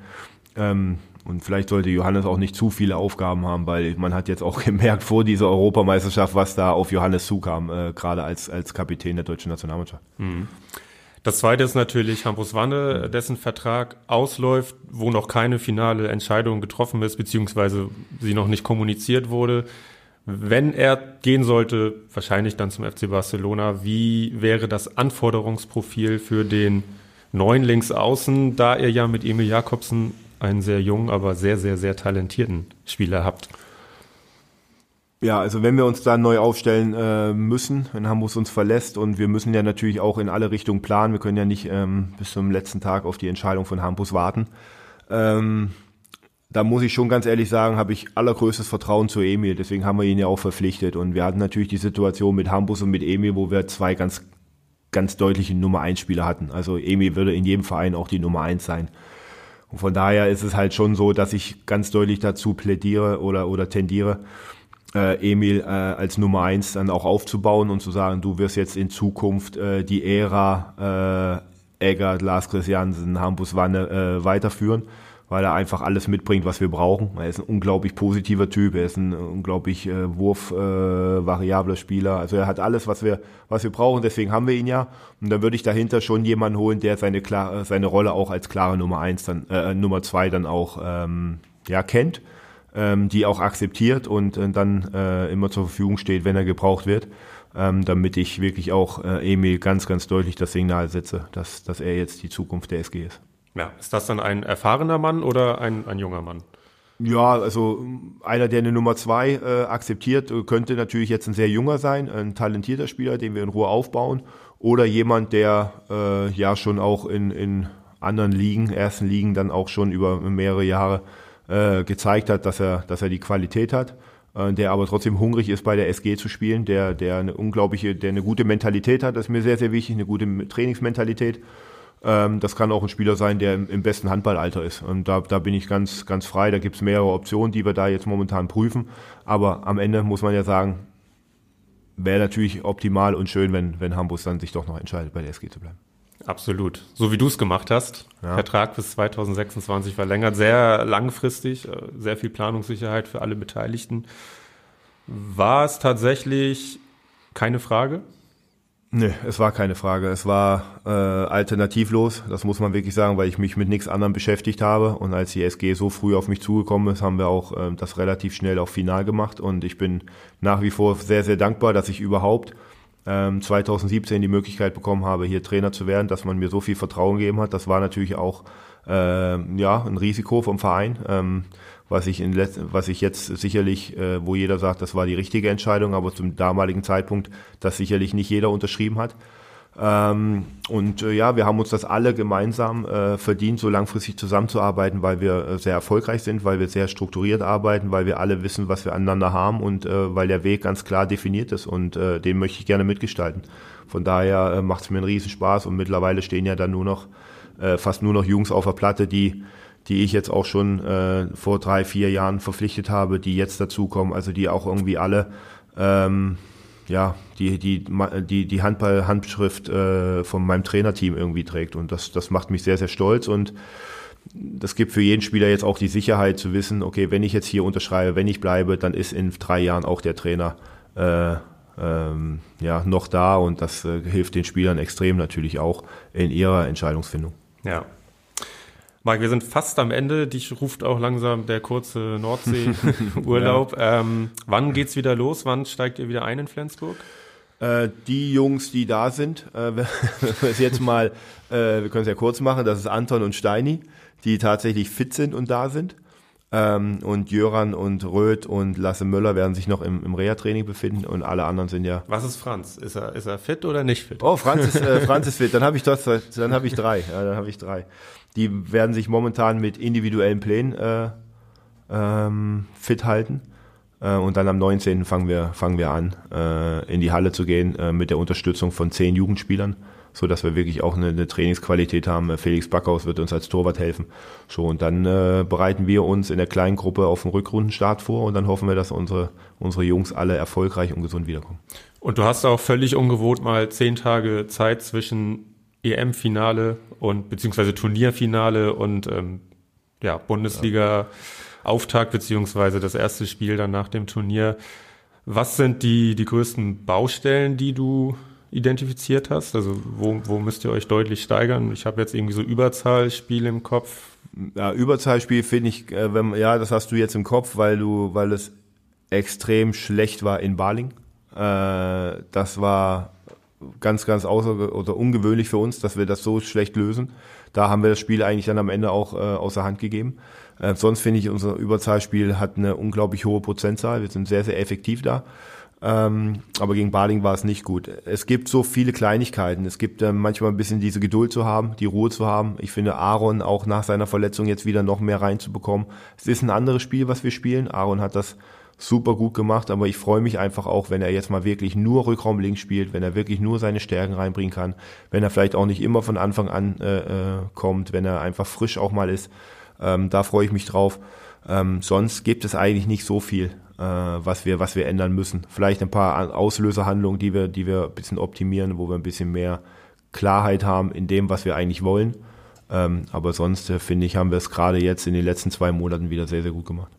Ähm, und vielleicht sollte Johannes auch nicht zu viele Aufgaben haben, weil man hat jetzt auch gemerkt vor dieser Europameisterschaft, was da auf Johannes zukam, äh, gerade als, als Kapitän der deutschen Nationalmannschaft. Mhm. Das zweite ist natürlich Hampus Wanne, dessen Vertrag ausläuft, wo noch keine finale Entscheidung getroffen ist, beziehungsweise sie noch nicht kommuniziert wurde. Wenn er gehen sollte, wahrscheinlich dann zum FC Barcelona, wie wäre das Anforderungsprofil für den neuen Linksaußen, da ihr ja mit Emil Jakobsen einen sehr jungen, aber sehr, sehr, sehr talentierten Spieler habt. Ja, also wenn wir uns da neu aufstellen äh, müssen, wenn Hamburg uns verlässt und wir müssen ja natürlich auch in alle Richtungen planen, wir können ja nicht ähm, bis zum letzten Tag auf die Entscheidung von Hampus warten. Ähm, da muss ich schon ganz ehrlich sagen, habe ich allergrößtes Vertrauen zu Emil, deswegen haben wir ihn ja auch verpflichtet und wir hatten natürlich die Situation mit Hampus und mit Emil, wo wir zwei ganz ganz deutliche Nummer 1 Spieler hatten. Also Emil würde in jedem Verein auch die Nummer 1 sein. Und von daher ist es halt schon so, dass ich ganz deutlich dazu plädiere oder, oder tendiere, äh, Emil äh, als Nummer eins dann auch aufzubauen und zu sagen, du wirst jetzt in Zukunft äh, die Ära äh, Eggert, Lars Christiansen, Hampus Wanne äh, weiterführen weil er einfach alles mitbringt, was wir brauchen. Er ist ein unglaublich positiver Typ, er ist ein unglaublich äh, wurfvariabler äh, Spieler. Also er hat alles, was wir, was wir brauchen, deswegen haben wir ihn ja. Und dann würde ich dahinter schon jemanden holen, der seine, klar, seine Rolle auch als klare Nummer eins, dann, äh, Nummer zwei dann auch ähm, ja, kennt, ähm, die auch akzeptiert und äh, dann äh, immer zur Verfügung steht, wenn er gebraucht wird. Ähm, damit ich wirklich auch äh, Emil ganz, ganz deutlich das Signal setze, dass, dass er jetzt die Zukunft der SG ist. Ja, ist das dann ein erfahrener Mann oder ein, ein junger Mann? Ja, also einer, der eine Nummer zwei äh, akzeptiert, könnte natürlich jetzt ein sehr junger sein, ein talentierter Spieler, den wir in Ruhe aufbauen. Oder jemand, der äh, ja schon auch in, in anderen Ligen, ersten Ligen, dann auch schon über mehrere Jahre äh, gezeigt hat, dass er, dass er die Qualität hat, äh, der aber trotzdem hungrig ist, bei der SG zu spielen, der, der eine unglaubliche, der eine gute Mentalität hat, das ist mir sehr, sehr wichtig, eine gute Trainingsmentalität ähm, das kann auch ein Spieler sein, der im, im, besten Handballalter ist. Und da, da bin ich ganz, ganz frei. Da gibt es mehrere Optionen, die wir da jetzt momentan prüfen. Aber am Ende muss man ja sagen, wäre natürlich optimal und schön, wenn, wenn Hamburg dann sich doch noch entscheidet, bei der SG zu bleiben. Absolut. So wie du es gemacht hast. Ja. Vertrag bis 2026 verlängert, sehr langfristig, äh, sehr viel Planungssicherheit für alle Beteiligten. War es tatsächlich keine Frage? Nee, es war keine Frage. Es war äh, alternativlos, das muss man wirklich sagen, weil ich mich mit nichts anderem beschäftigt habe. Und als die SG so früh auf mich zugekommen ist, haben wir auch äh, das relativ schnell auch final gemacht. Und ich bin nach wie vor sehr, sehr dankbar, dass ich überhaupt ähm, 2017 die Möglichkeit bekommen habe, hier Trainer zu werden, dass man mir so viel Vertrauen gegeben hat. Das war natürlich auch äh, ja ein Risiko vom Verein. Ähm, was ich, in was ich jetzt sicherlich, äh, wo jeder sagt, das war die richtige Entscheidung, aber zum damaligen Zeitpunkt das sicherlich nicht jeder unterschrieben hat. Ähm, und äh, ja, wir haben uns das alle gemeinsam äh, verdient, so langfristig zusammenzuarbeiten, weil wir äh, sehr erfolgreich sind, weil wir sehr strukturiert arbeiten, weil wir alle wissen, was wir aneinander haben und äh, weil der Weg ganz klar definiert ist und äh, den möchte ich gerne mitgestalten. Von daher äh, macht es mir einen Riesenspaß und mittlerweile stehen ja dann nur noch äh, fast nur noch Jungs auf der Platte, die die ich jetzt auch schon äh, vor drei, vier Jahren verpflichtet habe, die jetzt dazukommen, also die auch irgendwie alle ähm, ja, die, die, die, die Handball-Handschrift äh, von meinem Trainerteam irgendwie trägt. Und das, das macht mich sehr, sehr stolz und das gibt für jeden Spieler jetzt auch die Sicherheit zu wissen, okay, wenn ich jetzt hier unterschreibe, wenn ich bleibe, dann ist in drei Jahren auch der Trainer äh, ähm, ja, noch da und das äh, hilft den Spielern extrem natürlich auch in ihrer Entscheidungsfindung. Ja, Mike, wir sind fast am Ende. Dich ruft auch langsam der kurze Nordsee-Urlaub. ja. ähm, wann geht's wieder los? Wann steigt ihr wieder ein in Flensburg? Äh, die Jungs, die da sind, äh, wir es jetzt mal, äh, wir können es ja kurz machen, das ist Anton und Steini, die tatsächlich fit sind und da sind. Ähm, und Jöran und Röth und Lasse Möller werden sich noch im, im Reha-Training befinden und alle anderen sind ja. Was ist Franz? Ist er, ist er fit oder nicht fit? Oh, Franz ist, äh, Franz ist fit. Dann habe ich das, dann habe ich drei. Ja, dann habe ich drei. Die werden sich momentan mit individuellen Plänen äh, ähm, fit halten. Äh, und dann am 19. fangen wir, fangen wir an, äh, in die Halle zu gehen äh, mit der Unterstützung von zehn Jugendspielern, so dass wir wirklich auch eine, eine Trainingsqualität haben. Felix Backhaus wird uns als Torwart helfen. So, und dann äh, bereiten wir uns in der kleinen Gruppe auf den Rückrundenstart vor und dann hoffen wir, dass unsere, unsere Jungs alle erfolgreich und gesund wiederkommen. Und du hast auch völlig ungewohnt mal zehn Tage Zeit zwischen EM-Finale und beziehungsweise Turnierfinale und ähm, ja, Bundesliga-Auftakt beziehungsweise das erste Spiel dann nach dem Turnier. Was sind die, die größten Baustellen, die du identifiziert hast? Also wo, wo müsst ihr euch deutlich steigern? Ich habe jetzt irgendwie so Überzahlspiele im Kopf. Ja, Überzahlspiel finde ich, äh, wenn, ja, das hast du jetzt im Kopf, weil du, weil es extrem schlecht war in Baling. Äh, das war ganz, ganz außer oder ungewöhnlich für uns, dass wir das so schlecht lösen. Da haben wir das Spiel eigentlich dann am Ende auch äh, außer Hand gegeben. Äh, sonst finde ich, unser Überzahlspiel hat eine unglaublich hohe Prozentzahl. Wir sind sehr, sehr effektiv da. Ähm, aber gegen Baling war es nicht gut. Es gibt so viele Kleinigkeiten. Es gibt äh, manchmal ein bisschen diese Geduld zu haben, die Ruhe zu haben. Ich finde Aaron auch nach seiner Verletzung jetzt wieder noch mehr reinzubekommen. Es ist ein anderes Spiel, was wir spielen. Aaron hat das super gut gemacht, aber ich freue mich einfach auch, wenn er jetzt mal wirklich nur Rückraum links spielt, wenn er wirklich nur seine Stärken reinbringen kann, wenn er vielleicht auch nicht immer von Anfang an äh, äh, kommt, wenn er einfach frisch auch mal ist. Ähm, da freue ich mich drauf. Ähm, sonst gibt es eigentlich nicht so viel, was wir, was wir ändern müssen. Vielleicht ein paar Auslöserhandlungen, die wir, die wir ein bisschen optimieren, wo wir ein bisschen mehr Klarheit haben in dem, was wir eigentlich wollen. Ähm, aber sonst äh, finde ich, haben wir es gerade jetzt in den letzten zwei Monaten wieder sehr, sehr gut gemacht.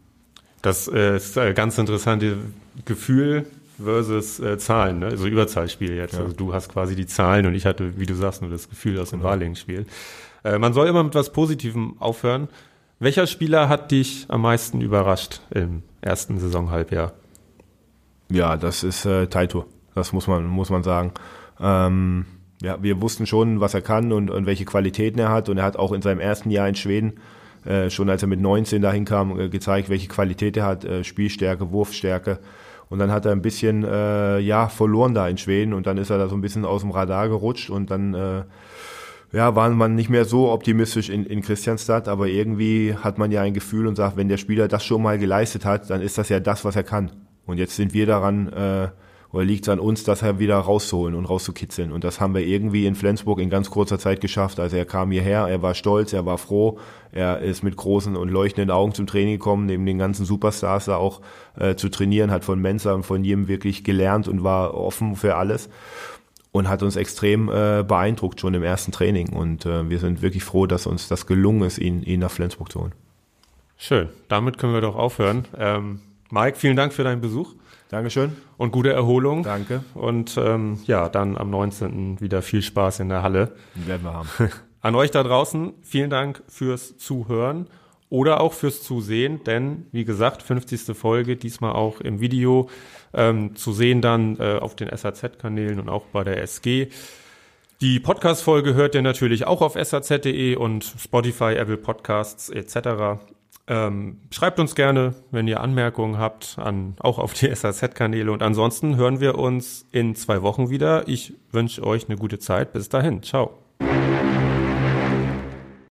Das äh, ist ein ganz interessantes Gefühl versus äh, Zahlen, ne? also Überzahlspiel jetzt. Ja. Also du hast quasi die Zahlen und ich hatte, wie du sagst, nur das Gefühl aus dem genau. Wahlingen-Spiel. Äh, man soll immer mit was Positivem aufhören. Welcher Spieler hat dich am meisten überrascht im ersten Saisonhalbjahr? Ja, das ist äh, Taito. Das muss man, muss man sagen. Ähm, ja, wir wussten schon, was er kann und, und welche Qualitäten er hat. Und er hat auch in seinem ersten Jahr in Schweden äh, schon als er mit 19 dahin kam, äh, gezeigt, welche Qualität er hat, äh, Spielstärke, Wurfstärke. Und dann hat er ein bisschen äh, ja verloren da in Schweden und dann ist er da so ein bisschen aus dem Radar gerutscht und dann äh, ja, war man nicht mehr so optimistisch in, in Christianstadt, aber irgendwie hat man ja ein Gefühl und sagt, wenn der Spieler das schon mal geleistet hat, dann ist das ja das, was er kann. Und jetzt sind wir daran, äh, oder liegt es an uns, das wieder rauszuholen und rauszukitzeln. Und das haben wir irgendwie in Flensburg in ganz kurzer Zeit geschafft. Also er kam hierher, er war stolz, er war froh, er ist mit großen und leuchtenden Augen zum Training gekommen, neben den ganzen Superstars da auch äh, zu trainieren, hat von Mensa und von jedem wirklich gelernt und war offen für alles und hat uns extrem äh, beeindruckt schon im ersten Training. Und äh, wir sind wirklich froh, dass uns das gelungen ist, ihn, ihn nach Flensburg zu holen. Schön, damit können wir doch aufhören. Ähm, Mike, vielen Dank für deinen Besuch. Dankeschön. Und gute Erholung. Danke. Und ähm, ja, dann am 19. wieder viel Spaß in der Halle. werden wir haben. An euch da draußen, vielen Dank fürs Zuhören oder auch fürs Zusehen, denn wie gesagt, 50. Folge, diesmal auch im Video ähm, zu sehen dann äh, auf den SAZ-Kanälen und auch bei der SG. Die Podcast-Folge hört ihr natürlich auch auf saz.de und Spotify, Apple Podcasts etc. Ähm, schreibt uns gerne, wenn ihr Anmerkungen habt, an, auch auf die SAZ-Kanäle. Und ansonsten hören wir uns in zwei Wochen wieder. Ich wünsche euch eine gute Zeit. Bis dahin. Ciao.